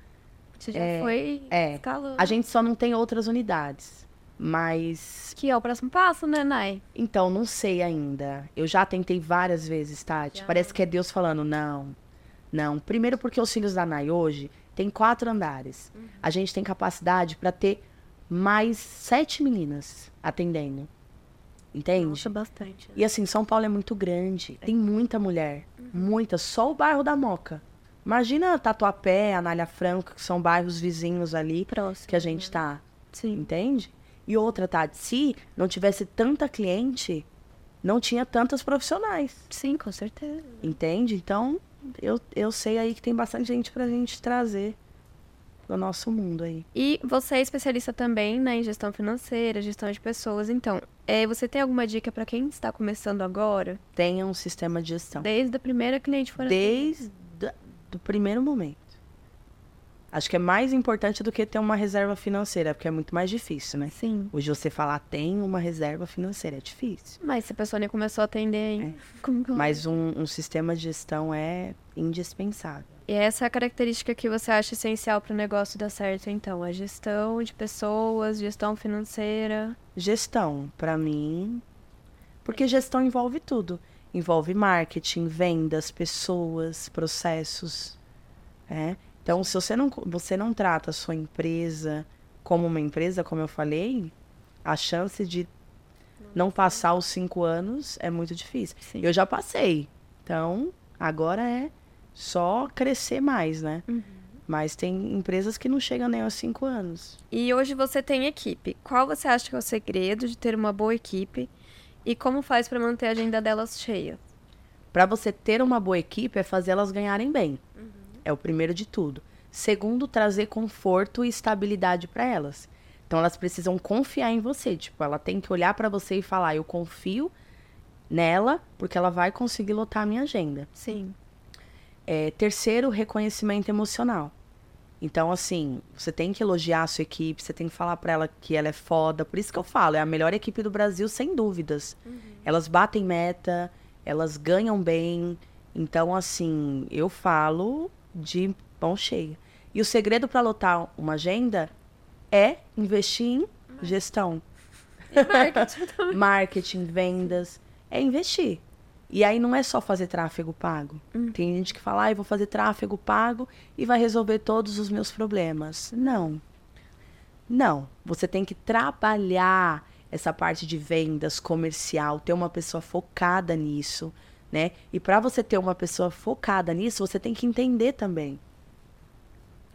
[SPEAKER 1] Você já
[SPEAKER 2] É,
[SPEAKER 1] foi
[SPEAKER 2] é.
[SPEAKER 1] escalando.
[SPEAKER 2] a gente só não tem outras unidades. Mas
[SPEAKER 1] Que é o próximo passo, né, Nai?
[SPEAKER 2] Então, não sei ainda. Eu já tentei várias vezes, Tati.
[SPEAKER 1] Já?
[SPEAKER 2] Parece que é Deus falando, não. Não. Primeiro porque os filhos da Nai hoje tem quatro andares.
[SPEAKER 1] Uhum.
[SPEAKER 2] A gente tem capacidade para ter mais sete meninas atendendo. Entende?
[SPEAKER 1] Nossa, bastante. né?
[SPEAKER 2] E assim, São Paulo é muito grande. Tem muita mulher.
[SPEAKER 1] Uhum.
[SPEAKER 2] Muita. Só o bairro da Moca. Imagina Tatuapé, Anália Franco, que são bairros vizinhos ali
[SPEAKER 1] Próximo.
[SPEAKER 2] que a gente tá.
[SPEAKER 1] Sim.
[SPEAKER 2] Entende? E outra, Tati, se não tivesse tanta cliente, não tinha tantas profissionais.
[SPEAKER 1] Sim, com certeza.
[SPEAKER 2] Entende? Então, eu, eu sei aí que tem bastante gente pra gente trazer pro nosso mundo aí.
[SPEAKER 1] E você é especialista também né, em gestão financeira, gestão de pessoas. Então, é, você tem alguma dica para quem está começando agora?
[SPEAKER 2] Tenha um sistema de gestão.
[SPEAKER 1] Desde a primeira cliente for
[SPEAKER 2] Desde o primeiro momento. Acho que é mais importante do que ter uma reserva financeira, porque é muito mais difícil, né?
[SPEAKER 1] Sim.
[SPEAKER 2] Hoje você falar tem uma reserva financeira é difícil.
[SPEAKER 1] Mas se a pessoa nem começou a atender, hein? Como que ela-
[SPEAKER 2] Mas um, um sistema de gestão é indispensável.
[SPEAKER 1] E essa é a característica que você acha essencial para o negócio dar certo, então? A gestão de pessoas, gestão financeira.
[SPEAKER 2] Gestão, pra mim. Porque gestão envolve tudo. Envolve marketing, vendas, pessoas, processos. É. Então, se você não, você não trata a sua empresa como uma empresa, como eu falei, a chance de não passar os cinco anos é muito difícil.
[SPEAKER 1] Sim.
[SPEAKER 2] Eu já passei. Então, agora é só crescer mais, né?
[SPEAKER 1] Uhum.
[SPEAKER 2] Mas tem empresas que não chegam nem aos cinco anos.
[SPEAKER 1] E hoje você tem equipe. Qual você acha que é o segredo de ter uma boa equipe? E como faz para manter a agenda delas cheia?
[SPEAKER 2] Para você ter uma boa equipe é fazer elas ganharem bem. É o primeiro de tudo. Segundo, trazer conforto e estabilidade para elas. Então elas precisam confiar em você, tipo, ela tem que olhar para você e falar: "Eu confio nela, porque ela vai conseguir lotar a minha agenda".
[SPEAKER 1] Sim.
[SPEAKER 2] É, terceiro, reconhecimento emocional. Então, assim, você tem que elogiar a sua equipe, você tem que falar pra ela que ela é foda. Por isso que eu falo, é a melhor equipe do Brasil, sem dúvidas. Elas batem meta, elas ganham bem. Então, assim, eu falo de mão cheia. E o segredo para lotar uma agenda é investir em gestão
[SPEAKER 1] E marketing também.
[SPEAKER 2] marketing, vendas, é investir. E aí não é só fazer tráfego pago. Tem gente que fala, ah, eu vou fazer tráfego pago e vai resolver todos os meus problemas. Não. Não. Você tem que trabalhar essa parte de vendas, comercial, ter uma pessoa focada nisso, né? E para você ter uma pessoa focada nisso, você tem que entender também,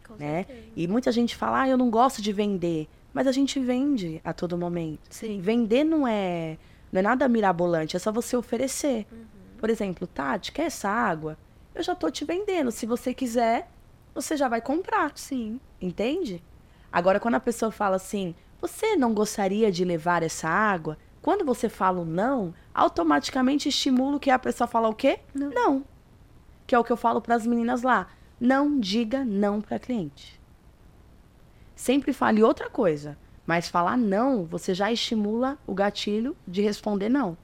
[SPEAKER 1] Com
[SPEAKER 2] né?
[SPEAKER 1] certeza.
[SPEAKER 2] E muita gente fala, ah, eu não gosto de vender. Mas a gente vende a todo momento.
[SPEAKER 1] Sim.
[SPEAKER 2] Vender não é, não é nada mirabolante, é só você oferecer.
[SPEAKER 1] Uhum.
[SPEAKER 2] Por exemplo, Tati, quer essa água? Eu já tô te vendendo. Se você quiser, você já vai comprar.
[SPEAKER 1] Sim.
[SPEAKER 2] Entende? Agora, quando a pessoa fala assim, você não gostaria de levar essa água? Quando você fala não, automaticamente estimula que a pessoa fala o quê?
[SPEAKER 1] Não.
[SPEAKER 2] Que é o que eu falo para as meninas lá. Não diga não para cliente. Sempre fale outra coisa, mas falar não, você já estimula o gatilho de responder não.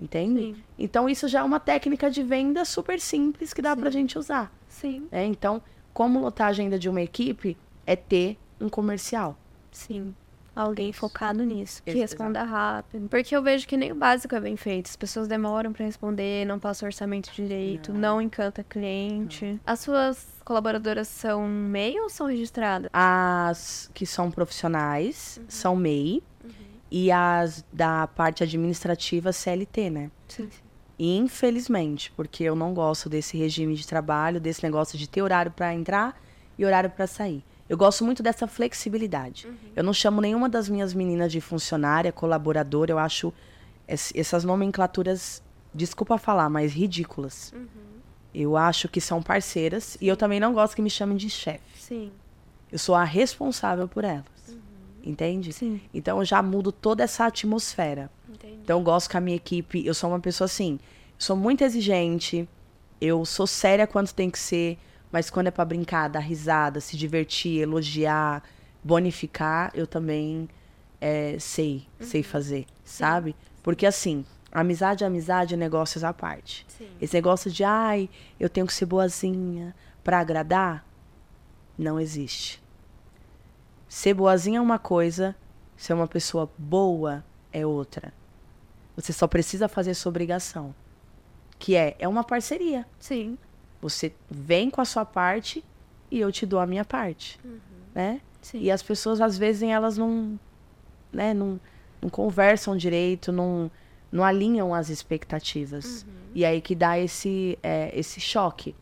[SPEAKER 2] Entende?
[SPEAKER 1] Sim.
[SPEAKER 2] Então isso já é uma técnica de venda super simples que dá
[SPEAKER 1] Sim.
[SPEAKER 2] pra gente usar.
[SPEAKER 1] Sim.
[SPEAKER 2] né? Então, como lotar a agenda de uma equipe é ter um comercial.
[SPEAKER 1] Sim. Alguém focado nisso, que responda rápido. Porque eu vejo que nem o básico é bem feito. As pessoas demoram pra responder, não passa o orçamento direito, não, encanta cliente. As suas colaboradoras são MEI ou são registradas?
[SPEAKER 2] As que são profissionais são MEI e as da parte administrativa CLT, né?
[SPEAKER 1] Sim.
[SPEAKER 2] Infelizmente, porque eu não gosto desse regime de trabalho, desse negócio de ter horário para entrar e horário para sair. Eu gosto muito dessa flexibilidade. Eu não chamo nenhuma das minhas meninas de funcionária, colaboradora. Eu acho es- essas nomenclaturas, desculpa falar, mas ridículas. Eu acho que são parceiras e eu também não gosto que me chamem de chefe.
[SPEAKER 1] Sim.
[SPEAKER 2] Eu sou a responsável por elas. Entende?
[SPEAKER 1] Sim.
[SPEAKER 2] Então eu já mudo toda essa atmosfera.
[SPEAKER 1] Entendi.
[SPEAKER 2] Então eu gosto que a minha equipe, eu sou uma pessoa assim, sou muito exigente, eu sou séria quando tem que ser, mas quando é pra brincar, dar risada, se divertir, elogiar, bonificar, eu também é, sei, sei fazer, sabe? Porque assim, amizade é amizade, negócios à parte.
[SPEAKER 1] Sim.
[SPEAKER 2] Esse negócio de, ai, eu tenho que ser boazinha pra agradar, não existe. Ser boazinha é uma coisa, ser uma pessoa boa é outra. Você só precisa fazer sua obrigação. Que é, é uma parceria.
[SPEAKER 1] Sim.
[SPEAKER 2] Você vem com a sua parte e eu te dou a minha parte, né?
[SPEAKER 1] Sim.
[SPEAKER 2] E as pessoas, às vezes, elas não, né, não, não conversam direito, não, não alinham as expectativas. E aí que dá esse, é, esse choque.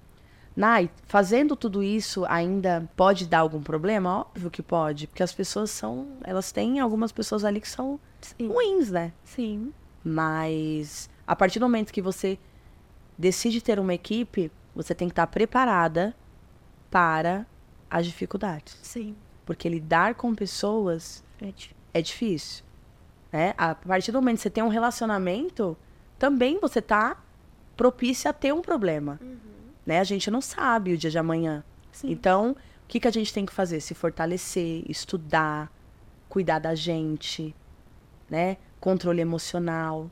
[SPEAKER 2] Nai, fazendo tudo isso ainda pode dar algum problema? Óbvio que pode, porque as pessoas são, elas têm algumas pessoas ali que são
[SPEAKER 1] Sim.
[SPEAKER 2] ruins, né?
[SPEAKER 1] Sim.
[SPEAKER 2] Mas a partir do momento que você decide ter uma equipe, você tem que estar preparada para as dificuldades.
[SPEAKER 1] Sim.
[SPEAKER 2] Porque lidar com pessoas
[SPEAKER 1] É difícil.
[SPEAKER 2] é difícil. Né? A partir do momento que você tem um relacionamento, também você tá propícia a ter um problema. Né? A gente não sabe o dia de amanhã.
[SPEAKER 1] Sim.
[SPEAKER 2] Então, o que, que a gente tem que fazer? Se fortalecer, estudar, cuidar da gente, né? Controle emocional.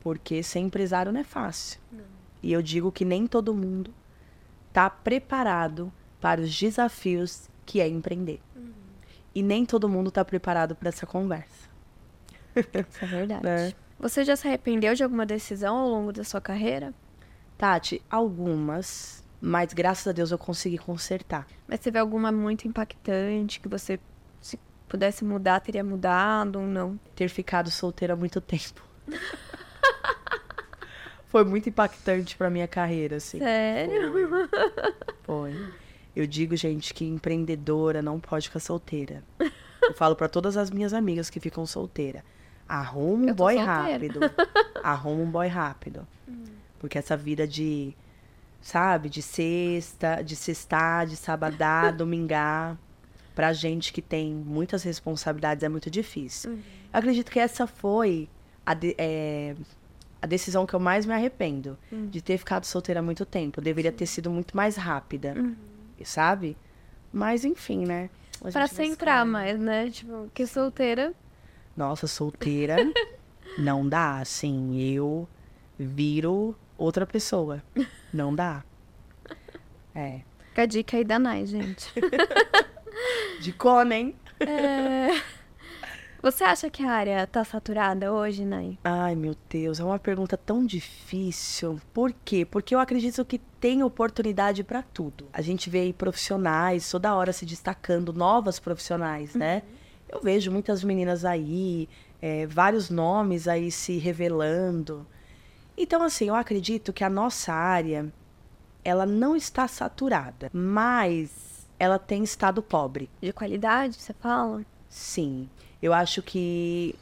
[SPEAKER 2] Porque ser empresário não é fácil. E eu digo que nem todo mundo tá preparado para os desafios que é empreender. E nem todo mundo tá preparado para essa conversa.
[SPEAKER 1] Isso é verdade.
[SPEAKER 2] Né?
[SPEAKER 1] Você já se arrependeu de alguma decisão ao longo da sua carreira?
[SPEAKER 2] Tati, algumas, mas graças a Deus eu consegui consertar.
[SPEAKER 1] Mas teve alguma muito impactante que você, se pudesse mudar, teria mudado ou não?
[SPEAKER 2] Ter ficado solteira há muito tempo. Foi muito impactante pra minha carreira, assim.
[SPEAKER 1] Sério?
[SPEAKER 2] Foi. Eu digo, gente, que empreendedora não pode ficar solteira. Eu falo pra todas as minhas amigas que ficam solteira. Arruma um boy
[SPEAKER 1] solteira.
[SPEAKER 2] rápido. Arruma um boy rápido. Porque essa vida de, sabe, de sexta, de sextar, de sabadar, domingar, pra gente que tem muitas responsabilidades é muito difícil. Eu acredito que essa foi a, de- é, a decisão que eu mais me arrependo. De ter ficado solteira há muito tempo. Eu deveria ter sido muito mais rápida. Sabe? Mas enfim, né? A
[SPEAKER 1] Pra
[SPEAKER 2] gente vai
[SPEAKER 1] centrar mais, né? Tipo, que solteira.
[SPEAKER 2] Nossa, solteira não dá, assim. Eu viro outra pessoa. Não dá. É.
[SPEAKER 1] Fica a dica aí da Nai, gente.
[SPEAKER 2] De cona, hein?
[SPEAKER 1] É... Você acha que a área tá saturada hoje, Nai?
[SPEAKER 2] Ai, meu Deus, é uma pergunta tão difícil. Por quê? Porque eu acredito que tem oportunidade pra tudo. A gente vê aí profissionais toda hora se destacando, novas profissionais, né? Eu vejo muitas meninas aí, é, vários nomes aí se revelando. Então, assim, eu acredito que a nossa área, ela não está saturada, mas ela tem estado pobre.
[SPEAKER 1] De qualidade, você fala?
[SPEAKER 2] Sim, eu acho que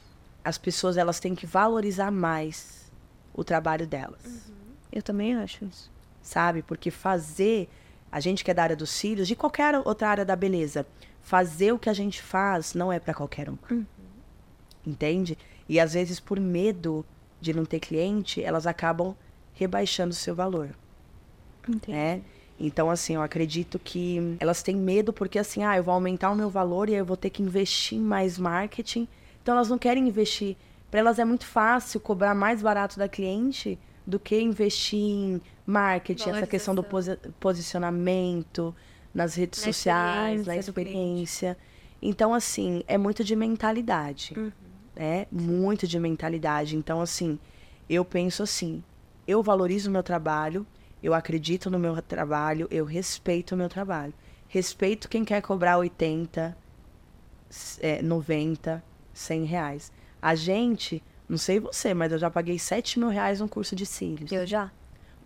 [SPEAKER 2] as pessoas elas têm que valorizar mais o trabalho delas,
[SPEAKER 1] Eu também acho isso.
[SPEAKER 2] sabe? Porque fazer, a gente que é da área dos cílios, de qualquer outra área da beleza, fazer o que a gente faz não é para qualquer um. Entende? E às vezes por medo de não ter cliente, elas acabam rebaixando o seu valor.
[SPEAKER 1] Entendi.
[SPEAKER 2] né? Então, assim, eu acredito que elas têm medo porque, assim, ah, eu vou aumentar o meu valor e aí eu vou ter que investir em mais marketing. Então, elas não querem investir. Para elas é muito fácil cobrar mais barato da cliente do que investir em marketing, essa questão do posi- posicionamento nas redes
[SPEAKER 1] Na
[SPEAKER 2] sociais, na
[SPEAKER 1] experiência cliente.
[SPEAKER 2] experiência. Então, assim, é muito de mentalidade.
[SPEAKER 1] Uhum.
[SPEAKER 2] né? Muito de mentalidade. Então, assim, eu penso assim, eu valorizo o meu trabalho, eu acredito no meu trabalho, eu respeito o meu trabalho. Respeito quem quer cobrar 80, s- é, 90, 100 reais. A gente, não sei você, mas eu já paguei 7 mil reais num curso de cílios.
[SPEAKER 1] Eu já?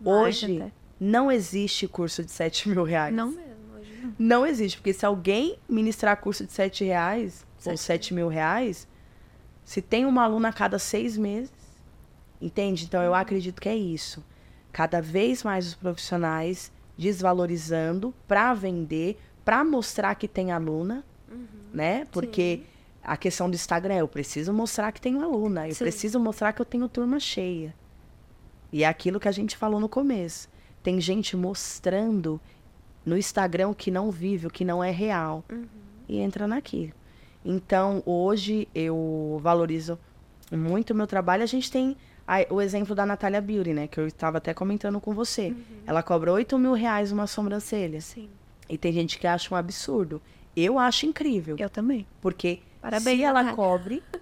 [SPEAKER 2] Hoje,
[SPEAKER 1] até.
[SPEAKER 2] não existe curso de 7 mil reais.
[SPEAKER 1] Não mesmo, hoje não.
[SPEAKER 2] Não existe, porque se alguém ministrar curso de 7 reais ou
[SPEAKER 1] Sete
[SPEAKER 2] 7 mil reais, se tem uma aluna a cada seis meses, entende? Então eu acredito que é isso. Cada vez mais os profissionais desvalorizando para vender, para mostrar que tem aluna, né? Porque a questão do Instagram, eu preciso mostrar que tenho aluna, eu
[SPEAKER 1] Sim.
[SPEAKER 2] preciso mostrar que eu tenho turma cheia. E é aquilo que a gente falou no começo. Tem gente mostrando no Instagram o que não vive, o que não é real. E entra naquilo. Então, hoje eu valorizo muito o meu trabalho. A gente tem o exemplo da Natália Beauty, né? Que eu estava até comentando com você. Ela cobra 8 mil reais uma sobrancelha.
[SPEAKER 1] Sim.
[SPEAKER 2] E tem gente que acha um absurdo. Eu acho incrível.
[SPEAKER 1] Eu também.
[SPEAKER 2] Porque
[SPEAKER 1] Parabéns,
[SPEAKER 2] se ela
[SPEAKER 1] Natália.
[SPEAKER 2] cobre.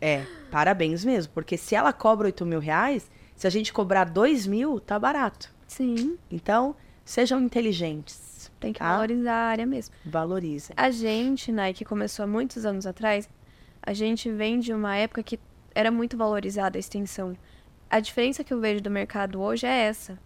[SPEAKER 2] É, parabéns mesmo. Porque se ela cobra 8 mil reais, se a gente cobrar 2 mil, tá barato.
[SPEAKER 1] Sim.
[SPEAKER 2] Então, sejam inteligentes.
[SPEAKER 1] Tem que
[SPEAKER 2] Tá?
[SPEAKER 1] valorizar a área mesmo.
[SPEAKER 2] Valorizem.
[SPEAKER 1] A gente, né, que começou há muitos anos atrás, a gente vem de uma época que era muito valorizada a extensão. A diferença que eu vejo do mercado hoje é essa.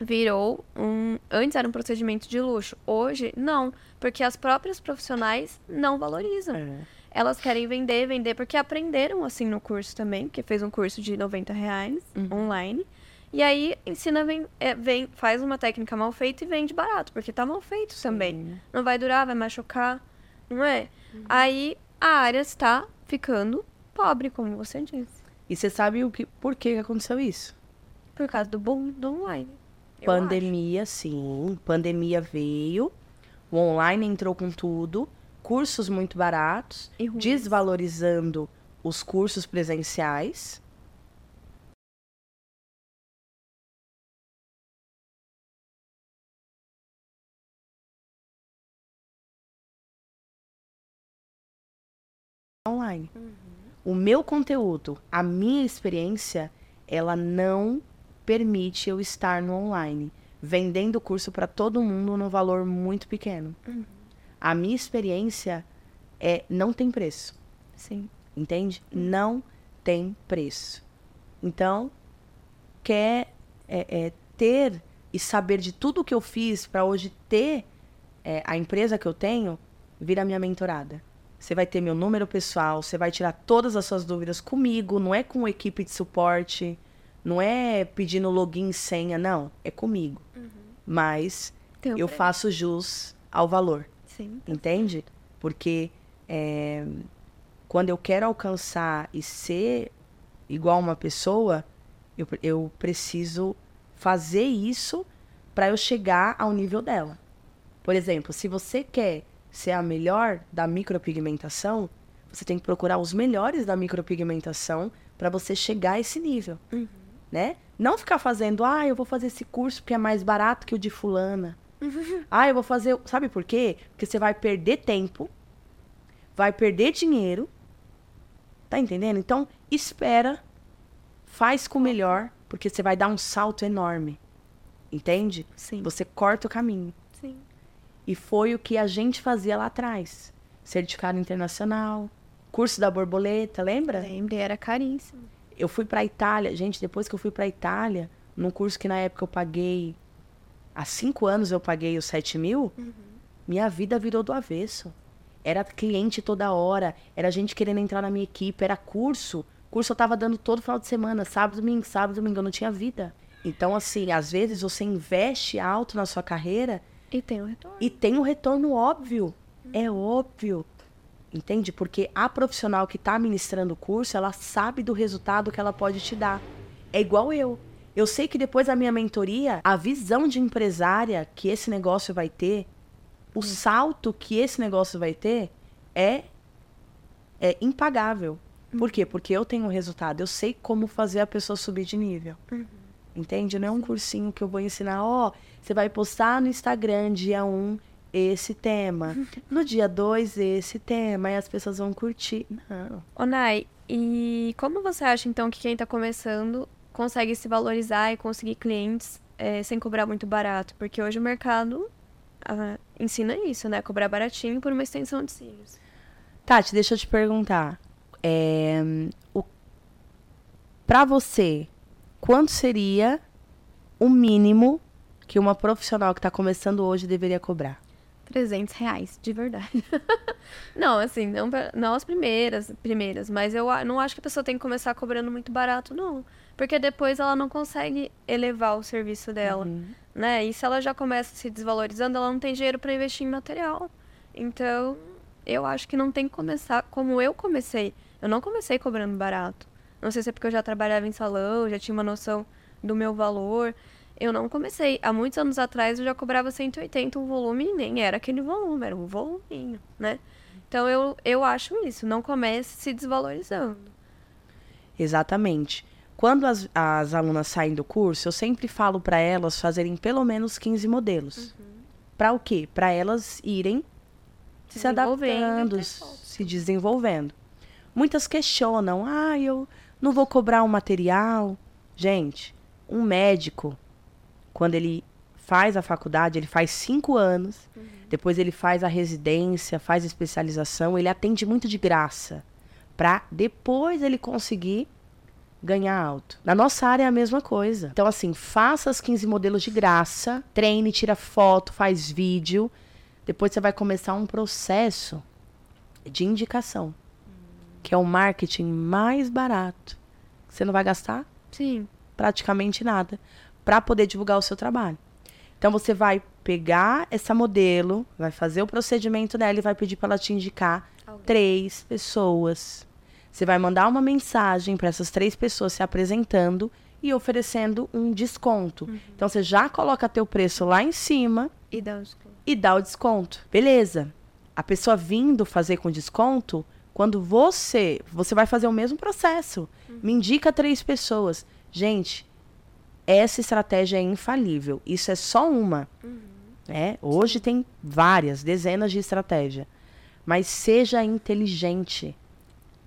[SPEAKER 1] Virou um. Antes era um procedimento de luxo. Hoje, não. Porque as próprias profissionais não valorizam.
[SPEAKER 2] É.
[SPEAKER 1] Elas querem vender, vender, porque aprenderam assim no curso também, porque fez um curso de 90 reais online. E aí ensina, vem, é, vem, faz uma técnica mal feita e vende barato, porque tá mal feito também. Não vai durar, vai machucar, não é? Aí a área está ficando pobre, como você disse.
[SPEAKER 2] E você sabe o que, por que aconteceu isso?
[SPEAKER 1] Por causa do boom do online.
[SPEAKER 2] Pandemia, sim. Pandemia veio. O online entrou com tudo. Cursos muito baratos.
[SPEAKER 1] E.
[SPEAKER 2] Desvalorizando os cursos presenciais. Online. O meu conteúdo, a minha experiência, ela não permite eu estar no online, vendendo o curso para todo mundo no valor muito pequeno. A minha experiência é não tem preço,
[SPEAKER 1] Sim.
[SPEAKER 2] entende? Não tem preço. Então, quer é, é, ter e saber de tudo que eu fiz para hoje ter é, a empresa que eu tenho, vira minha mentorada. Você vai ter meu número pessoal, você vai tirar todas as suas dúvidas comigo, não é com equipe de suporte, não é pedindo login e senha, não, é comigo. Mas
[SPEAKER 1] Tem um
[SPEAKER 2] eu
[SPEAKER 1] preço.
[SPEAKER 2] faço jus ao valor.
[SPEAKER 1] Sim.
[SPEAKER 2] Entende? Porque é, quando eu quero alcançar e ser igual uma pessoa, eu, eu preciso fazer isso para eu chegar ao nível dela. Por exemplo, se você quer ser a melhor da micropigmentação, você tem que procurar os melhores da micropigmentação para você chegar a esse nível, né? Não ficar fazendo, ah, eu vou fazer esse curso porque é mais barato que o de fulana. Ah, eu vou fazer. Sabe por quê? Porque você vai perder tempo, vai perder dinheiro. Tá entendendo? Então, espera, faz com o melhor, porque você vai dar um salto enorme. Entende?
[SPEAKER 1] Sim.
[SPEAKER 2] Você corta o caminho. E foi o que a gente fazia lá atrás. Certificado internacional, curso da borboleta, lembra?
[SPEAKER 1] Lembre, era caríssimo.
[SPEAKER 2] Eu fui pra Itália, gente, depois que eu fui pra Itália, num curso que na época eu paguei. Há cinco anos eu paguei os 7 mil, minha vida virou do avesso. Era cliente toda hora, era gente querendo entrar na minha equipe, era curso. Curso eu tava dando todo final de semana, sábado, domingo, sábado, domingo, eu não tinha vida. Então, assim, às vezes você investe alto na sua carreira
[SPEAKER 1] E tem o retorno.
[SPEAKER 2] e tem um retorno óbvio. É óbvio. Entende? Porque a profissional que está ministrando o curso, ela sabe do resultado que ela pode te dar. É igual eu. Eu sei que depois da minha mentoria, a visão de empresária que esse negócio vai ter, o salto que esse negócio vai ter, é, é impagável. Por quê? Porque eu tenho o resultado. Eu sei como fazer a pessoa subir de nível. Entende? Não é um cursinho que eu vou ensinar, ó, você vai postar no Instagram dia 1 esse tema, no dia 2 esse tema, e as pessoas vão curtir. Não.
[SPEAKER 1] Ô, Nai, e como você acha, então, que quem tá começando consegue se valorizar e conseguir clientes eh, sem cobrar muito barato? Porque hoje o mercado ah, ensina isso, né? Cobrar baratinho por uma extensão de cílios.
[SPEAKER 2] Tati, deixa eu te perguntar. É, o, pra você, quanto seria o mínimo que uma profissional que tá começando hoje deveria cobrar?
[SPEAKER 1] 300 reais, de verdade. não, assim, não, não as primeiras, primeiras, mas eu não acho que a pessoa tem que começar cobrando muito barato, não. Porque depois ela não consegue elevar o serviço dela, né? E se ela já começa se desvalorizando, ela não tem dinheiro para investir em material. Então, eu acho que não tem que começar como eu comecei. Eu não comecei cobrando barato. Não sei se é porque eu já trabalhava em salão, já tinha uma noção do meu valor. Eu não comecei. Há muitos anos atrás eu já cobrava 180 um volume e nem era aquele volume, era um voluminho, né? Então eu, eu acho isso, não comece se desvalorizando.
[SPEAKER 2] Exatamente. Quando as, as alunas saem do curso, eu sempre falo para elas fazerem pelo menos 15 modelos. Uhum. Para o quê? Para elas irem se, se adaptando, se desenvolvendo. Muitas questionam: ah, eu não vou cobrar um material. Gente, um médico, quando ele faz a faculdade, ele faz cinco anos, uhum. depois ele faz a residência, faz a especialização, ele atende muito de graça, para depois ele conseguir ganhar alto. Na nossa área é a mesma coisa. Então, assim, faça os 15 modelos de graça, treine, tira foto, faz vídeo. Depois você vai começar um processo de indicação, que é o marketing mais barato. Você não vai gastar?
[SPEAKER 1] Sim.
[SPEAKER 2] Praticamente nada. Para poder divulgar o seu trabalho. Então, você vai pegar essa modelo, vai fazer o procedimento dela e vai pedir para ela te indicar Alguém. três pessoas você vai mandar uma mensagem para essas três pessoas se apresentando e oferecendo um desconto. Uhum. Então você já coloca teu preço lá em cima
[SPEAKER 1] e dá o desconto.
[SPEAKER 2] E dá o desconto. Beleza. A pessoa vindo fazer com desconto, quando você, você vai fazer o mesmo processo. Uhum. Me indica três pessoas. Gente, essa estratégia é infalível. Isso é só uma. Uhum. É, hoje tem várias, dezenas de estratégias. Mas seja inteligente.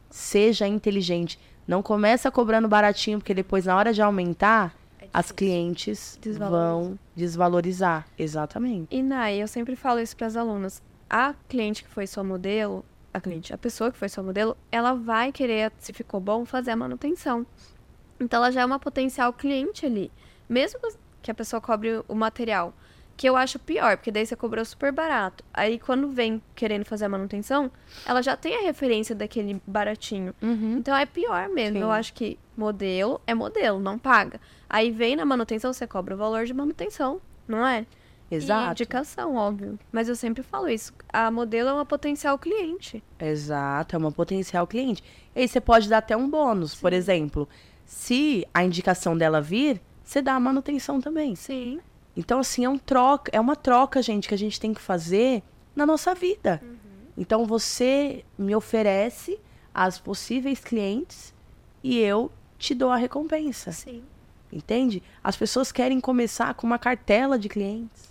[SPEAKER 2] Seja inteligente. Não começa cobrando baratinho, porque depois, na hora de aumentar, é as clientes vão desvalorizar. Exatamente.
[SPEAKER 1] E, Nai, eu sempre falo isso para as alunas. A cliente que foi sua modelo, a cliente, a pessoa que foi sua modelo, ela vai querer, se ficou bom, fazer a manutenção. Então, ela já é uma potencial cliente ali. Mesmo que a pessoa cobre o material que eu acho pior, porque daí você cobrou super barato. Aí quando vem querendo fazer a manutenção, ela já tem a referência daquele baratinho. Uhum. Então é pior mesmo. Sim. Eu acho que modelo é modelo, não paga. Aí vem na manutenção, você cobra o valor de manutenção, não é?
[SPEAKER 2] Exato. E
[SPEAKER 1] indicação, óbvio. Mas eu sempre falo isso. A modelo é uma potencial cliente.
[SPEAKER 2] Exato, é uma potencial cliente. E aí você pode dar até um bônus, Sim. por exemplo. Se a indicação dela vir, você dá a manutenção também.
[SPEAKER 1] Sim.
[SPEAKER 2] Então, assim, é, um troca, é uma troca, gente, que a gente tem que fazer na nossa vida. Uhum. Então, você me oferece as possíveis clientes e eu te dou a recompensa.
[SPEAKER 1] Sim.
[SPEAKER 2] Entende? As pessoas querem começar com uma cartela de clientes.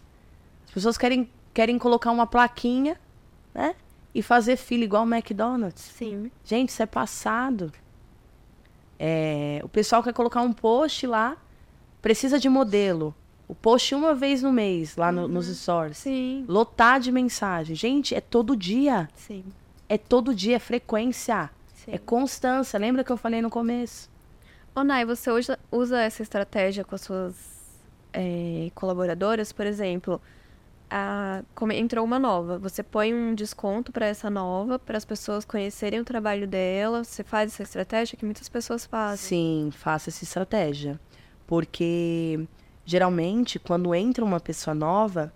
[SPEAKER 2] As pessoas querem, querem colocar uma plaquinha, né? E fazer fila igual o McDonald's.
[SPEAKER 1] Sim.
[SPEAKER 2] Gente, isso é passado. É, o pessoal quer colocar um post lá, precisa de modelo o post uma vez no mês, lá no, uhum. nos stories.
[SPEAKER 1] Sim.
[SPEAKER 2] Lotar de mensagem. Gente, é todo dia.
[SPEAKER 1] Sim.
[SPEAKER 2] É todo dia, é frequência. Sim. É constância. Lembra que eu falei no começo?
[SPEAKER 1] Ô, Nai, você usa, usa essa estratégia com as suas é, colaboradoras? Por exemplo, a, como entrou uma nova. Você põe um desconto para essa nova, para as pessoas conhecerem o trabalho dela. Você faz essa estratégia que muitas pessoas fazem.
[SPEAKER 2] Sim, faço essa estratégia. Porque geralmente, quando entra uma pessoa nova,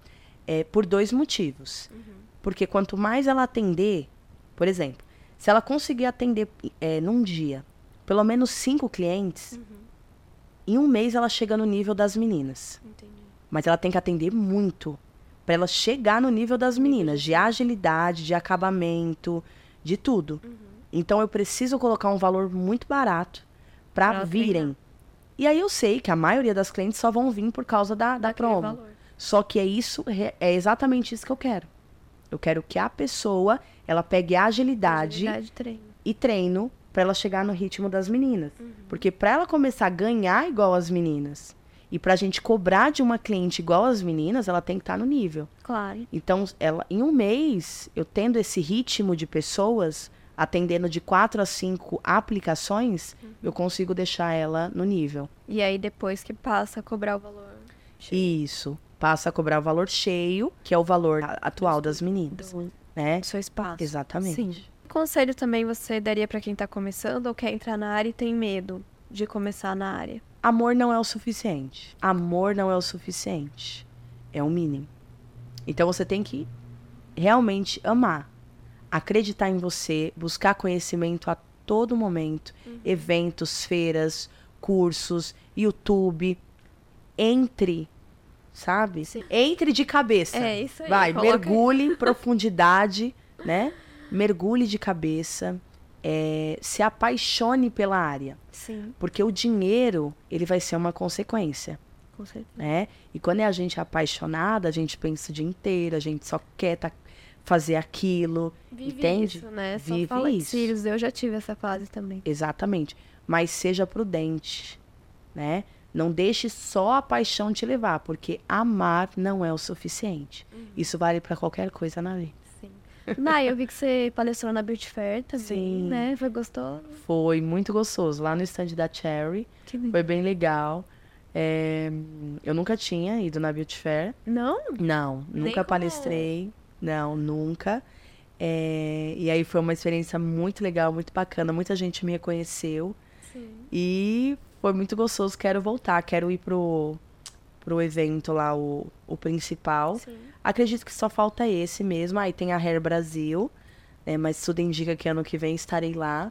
[SPEAKER 2] é por dois motivos. Uhum. Porque quanto mais ela atender, por exemplo, se ela conseguir atender é, num dia pelo menos cinco clientes, uhum. em um mês ela chega no nível das meninas.
[SPEAKER 1] Entendi.
[SPEAKER 2] Mas ela tem que atender muito para ela chegar no nível das meninas, de agilidade, de acabamento, de tudo. Uhum. Então eu preciso colocar um valor muito barato para virem. E aí eu sei que a maioria das clientes só vão vir por causa da, da promo. Valor. Só que é isso, é exatamente isso que eu quero. Eu quero que a pessoa, ela pegue agilidade,
[SPEAKER 1] agilidade treino.
[SPEAKER 2] e treino para ela chegar no ritmo das meninas. Uhum. Porque para ela começar a ganhar igual as meninas e para a gente cobrar de uma cliente igual as meninas, ela tem que estar tá no nível.
[SPEAKER 1] Claro.
[SPEAKER 2] Então, ela, em um mês, eu tendo esse ritmo de pessoas, atendendo de quatro a cinco aplicações, uhum. eu consigo deixar ela no nível.
[SPEAKER 1] E aí depois que passa a cobrar o valor
[SPEAKER 2] cheio. Isso. Passa a cobrar o valor cheio, que é o valor atual das meninas. Do, né?
[SPEAKER 1] do seu espaço.
[SPEAKER 2] Exatamente. Sim.
[SPEAKER 1] Que conselho também você daria para quem está começando ou quer entrar na área e tem medo de começar na área?
[SPEAKER 2] Amor não é o suficiente. Amor não é o suficiente. É o mínimo. Então você tem que realmente amar acreditar em você, buscar conhecimento a todo momento,
[SPEAKER 1] Uhum.
[SPEAKER 2] eventos, feiras, cursos, YouTube, entre, sabe?
[SPEAKER 1] Sim.
[SPEAKER 2] Entre de cabeça.
[SPEAKER 1] É isso aí.
[SPEAKER 2] Vai, mergulhe em profundidade, né? Mergulhe de cabeça, é, se apaixone pela área,
[SPEAKER 1] Sim,
[SPEAKER 2] porque o dinheiro ele vai ser uma consequência,
[SPEAKER 1] com certeza.
[SPEAKER 2] né? E quando é a gente apaixonada, a gente pensa o dia inteiro, a gente só quer tá, fazer aquilo,
[SPEAKER 1] Vive
[SPEAKER 2] Entende?
[SPEAKER 1] isso, né? Só
[SPEAKER 2] Vive
[SPEAKER 1] fala
[SPEAKER 2] isso.
[SPEAKER 1] cílios. Eu já tive essa fase também.
[SPEAKER 2] exatamente. Mas seja prudente, né? Não deixe só a paixão te levar, porque amar não é o suficiente.
[SPEAKER 1] Uhum.
[SPEAKER 2] Isso vale para qualquer coisa na vida.
[SPEAKER 1] Nai, eu vi que você palestrou na Beauty Fair também,
[SPEAKER 2] Sim.
[SPEAKER 1] né? Foi gostoso?
[SPEAKER 2] Foi muito gostoso lá no stand da Cherry.
[SPEAKER 1] Que lindo.
[SPEAKER 2] Foi bem legal. É, eu nunca tinha ido na Beauty Fair.
[SPEAKER 1] Não?
[SPEAKER 2] Não,
[SPEAKER 1] Nem
[SPEAKER 2] nunca
[SPEAKER 1] como-
[SPEAKER 2] palestrei. Não, nunca. É, e aí foi uma experiência muito legal, muito bacana. Muita gente me reconheceu.
[SPEAKER 1] Sim.
[SPEAKER 2] E foi muito gostoso. Quero voltar, quero ir pro, pro evento lá, o, o principal.
[SPEAKER 1] Sim.
[SPEAKER 2] Acredito que só falta esse mesmo. Aí tem a Hair Brasil, né? Mas tudo indica que ano que vem estarei lá.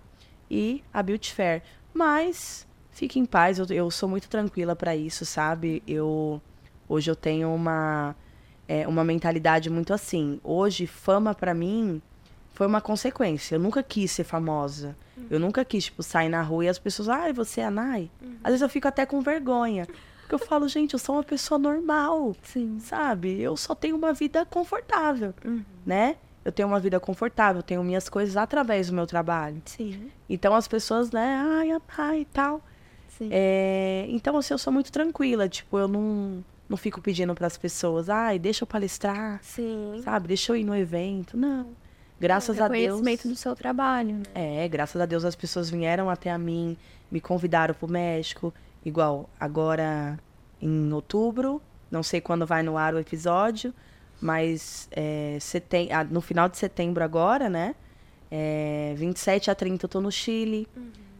[SPEAKER 2] E a Beauty Fair. Mas fique em paz, eu, eu sou muito tranquila pra isso, sabe? Eu hoje eu tenho uma é, uma mentalidade muito assim. Hoje fama pra mim foi uma consequência. Eu nunca quis ser famosa. Eu nunca quis tipo sair na rua e as pessoas, ai, você é a Nai. Às vezes eu fico até com vergonha. Porque eu falo, gente, eu sou uma pessoa normal
[SPEAKER 1] Sim.
[SPEAKER 2] sabe? Eu só tenho uma vida confortável,
[SPEAKER 1] Uhum.
[SPEAKER 2] né? Eu tenho uma vida confortável, tenho minhas coisas através do meu trabalho.
[SPEAKER 1] Sim.
[SPEAKER 2] Então as pessoas, né, ai, ai e tal.
[SPEAKER 1] Sim.
[SPEAKER 2] É, então, assim, eu sou muito tranquila, tipo, eu não, não fico pedindo para as pessoas, ai, deixa eu palestrar,
[SPEAKER 1] Sim.
[SPEAKER 2] sabe? Deixa eu ir no evento. Não. Graças a Deus.
[SPEAKER 1] Reconhecimento do seu trabalho, né?
[SPEAKER 2] É, graças a Deus as pessoas vieram até a mim, me convidaram pro México, igual agora em outubro, não sei quando vai no ar o episódio, mas é, seten- ah, no final de setembro agora, né? É, 27 a 30 eu tô no Chile,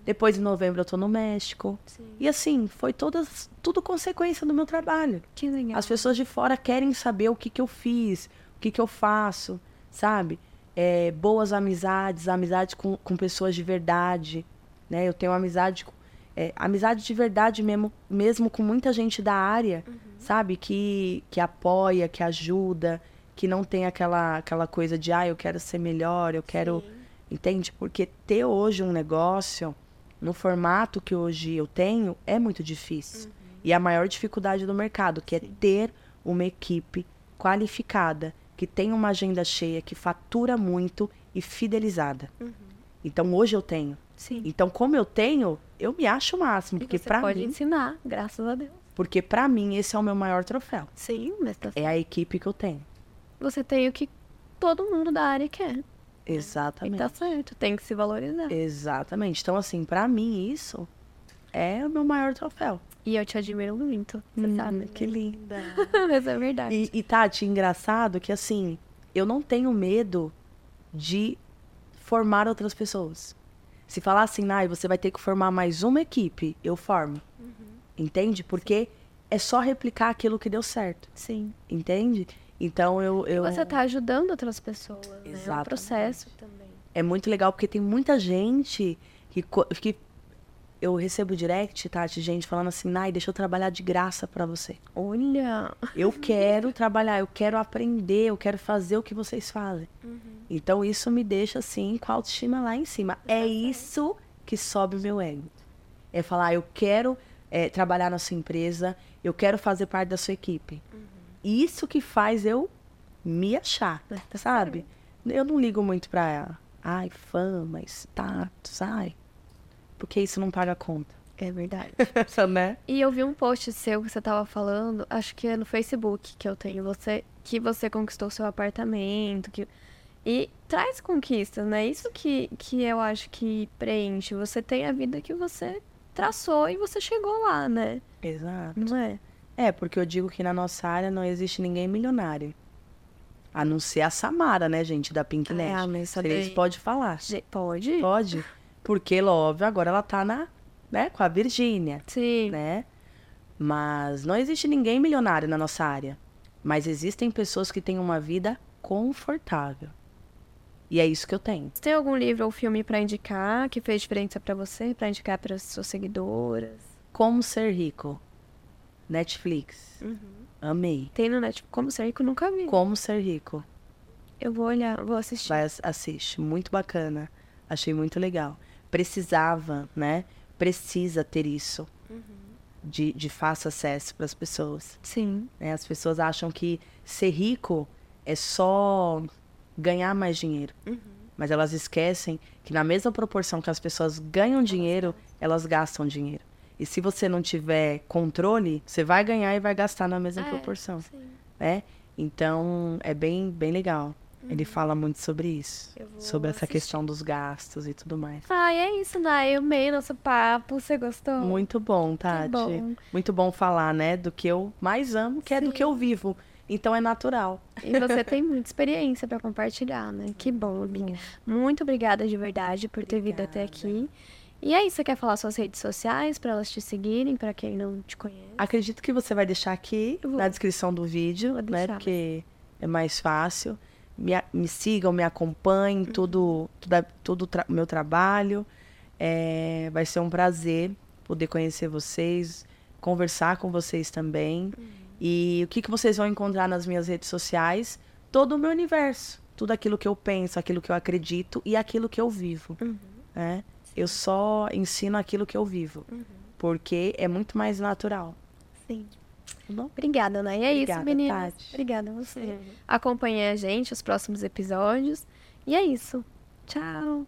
[SPEAKER 2] depois em novembro eu tô no México.
[SPEAKER 1] Sim.
[SPEAKER 2] E assim, foi todas, tudo consequência do meu trabalho.
[SPEAKER 1] Que legal.
[SPEAKER 2] As pessoas de fora querem saber o que, que eu fiz, o que, que eu faço, sabe? É, boas amizades, amizades com, com pessoas de verdade, né? Eu tenho amizade, com- é, amizade de verdade mesmo, mesmo com muita gente da área, sabe? Que, que apoia, que ajuda, que não tem aquela, aquela coisa de, ah, eu quero ser melhor, eu quero... Entende? Porque ter hoje um negócio no formato que hoje eu tenho é muito difícil. E a maior dificuldade do mercado, que é ter uma equipe qualificada, que tem uma agenda cheia, que fatura muito e fidelizada. Então hoje eu tenho.
[SPEAKER 1] Sim.
[SPEAKER 2] Então como eu tenho, eu me acho o máximo,
[SPEAKER 1] E
[SPEAKER 2] porque
[SPEAKER 1] você pode
[SPEAKER 2] mim,
[SPEAKER 1] ensinar, graças a Deus.
[SPEAKER 2] porque para mim esse é o meu maior troféu.
[SPEAKER 1] Sim, mas tá
[SPEAKER 2] É a equipe que eu tenho.
[SPEAKER 1] Você tem o que todo mundo da área quer. E
[SPEAKER 2] Exatamente.
[SPEAKER 1] tá certo, tem que se valorizar.
[SPEAKER 2] Exatamente. Então assim, para mim isso é o meu maior troféu.
[SPEAKER 1] E eu te admiro muito, você sabe?
[SPEAKER 2] que linda.
[SPEAKER 1] Mas é verdade.
[SPEAKER 2] E, e Tati, engraçado que assim, eu não tenho medo de formar outras pessoas. Se falar assim, Nai, você vai ter que formar mais uma equipe, eu formo. Entende? Porque é só replicar aquilo que deu certo.
[SPEAKER 1] Sim.
[SPEAKER 2] Entende? Então eu. eu...
[SPEAKER 1] Você tá ajudando outras pessoas, né? É um processo também.
[SPEAKER 2] É muito legal porque tem muita gente que, que eu recebo direct, Tati, gente falando assim, Nai, deixa eu trabalhar de graça pra você.
[SPEAKER 1] Olha.
[SPEAKER 2] Eu quero trabalhar, eu quero aprender, eu quero fazer o que vocês fazem. Então isso me deixa assim com a autoestima lá em cima. É isso que sobe o meu ego. É falar, eu quero é, trabalhar na sua empresa, eu quero fazer parte da sua equipe. Isso que faz eu me achar,
[SPEAKER 1] tá
[SPEAKER 2] sabe? Eu não ligo muito pra, ai, fama, status, ai. Porque isso não paga a conta.
[SPEAKER 1] É verdade.
[SPEAKER 2] né?
[SPEAKER 1] E eu vi um post seu que você tava falando, acho que é no Facebook que eu tenho você, que você conquistou seu apartamento, que e traz conquistas, né? Isso que, que eu acho que preenche. Você tem a vida que você traçou e você chegou lá, né?
[SPEAKER 2] Exato.
[SPEAKER 1] Não é?
[SPEAKER 2] É, porque eu digo que na nossa área não existe ninguém milionário. A não ser a Samara, né, gente, da Pink Net.
[SPEAKER 1] Ah, mas
[SPEAKER 2] Vocês
[SPEAKER 1] daí-
[SPEAKER 2] podem falar.
[SPEAKER 1] Pode?
[SPEAKER 2] Pode. Porque, óbvio, agora ela tá na, né, com a Virgínia,
[SPEAKER 1] Sim.
[SPEAKER 2] né? Mas não existe ninguém milionário na nossa área. Mas existem pessoas que têm uma vida confortável. E é isso que eu tenho.
[SPEAKER 1] Você tem algum livro ou filme pra indicar que fez diferença pra você, Pra indicar para suas seguidoras?
[SPEAKER 2] Como Ser Rico. Netflix.
[SPEAKER 1] Uhum.
[SPEAKER 2] Amei.
[SPEAKER 1] Tem no Netflix. Como Ser Rico, nunca vi.
[SPEAKER 2] Como Ser Rico.
[SPEAKER 1] Eu vou olhar, vou assistir.
[SPEAKER 2] Vai, ass- assiste. Muito bacana. Achei muito legal. Precisava, né? Precisa ter isso. De, de fácil acesso para as pessoas.
[SPEAKER 1] Sim.
[SPEAKER 2] né? As pessoas acham que ser rico é só ganhar mais dinheiro. Mas elas esquecem que na mesma proporção que as pessoas ganham dinheiro, elas gastam dinheiro. E se você não tiver controle, você vai ganhar e vai gastar na mesma
[SPEAKER 1] É,
[SPEAKER 2] proporção,
[SPEAKER 1] Sim.
[SPEAKER 2] né? Então, é bem, bem legal. Ele fala muito sobre isso. Sobre essa
[SPEAKER 1] assistir.
[SPEAKER 2] questão dos gastos e tudo mais.
[SPEAKER 1] Ai, é isso, Nai. Eu amei nosso papo. Você gostou?
[SPEAKER 2] Muito bom, Tati.
[SPEAKER 1] bom.
[SPEAKER 2] Muito bom falar, né? Do que eu mais amo, que é do
[SPEAKER 1] Sim.
[SPEAKER 2] que eu vivo. Então é natural.
[SPEAKER 1] E você tem muita experiência pra compartilhar, né? Que bom, amiga. Muito obrigada de verdade por ter vindo até aqui. E é isso, você quer falar suas redes sociais pra elas te seguirem, pra quem não te conhece?
[SPEAKER 2] Acredito que você vai deixar aqui na descrição do vídeo, né? Porque é mais fácil. Me, me sigam, me acompanhem, tudo, tudo, é- tudo tra- meu trabalho. É, vai ser um prazer poder conhecer vocês, conversar com vocês também. E o que, que vocês vão encontrar nas minhas redes sociais? Todo o meu universo. Tudo aquilo que eu penso, aquilo que eu acredito e aquilo que eu vivo. né? Eu só ensino aquilo que eu vivo. Porque é muito mais natural.
[SPEAKER 1] Sim.
[SPEAKER 2] Tá bom?
[SPEAKER 1] Obrigada, Ana. E é
[SPEAKER 2] Obrigada,
[SPEAKER 1] isso, meninas.
[SPEAKER 2] Tati.
[SPEAKER 1] Obrigada a você. Acompanhe a gente, os próximos episódios. E é isso. Tchau.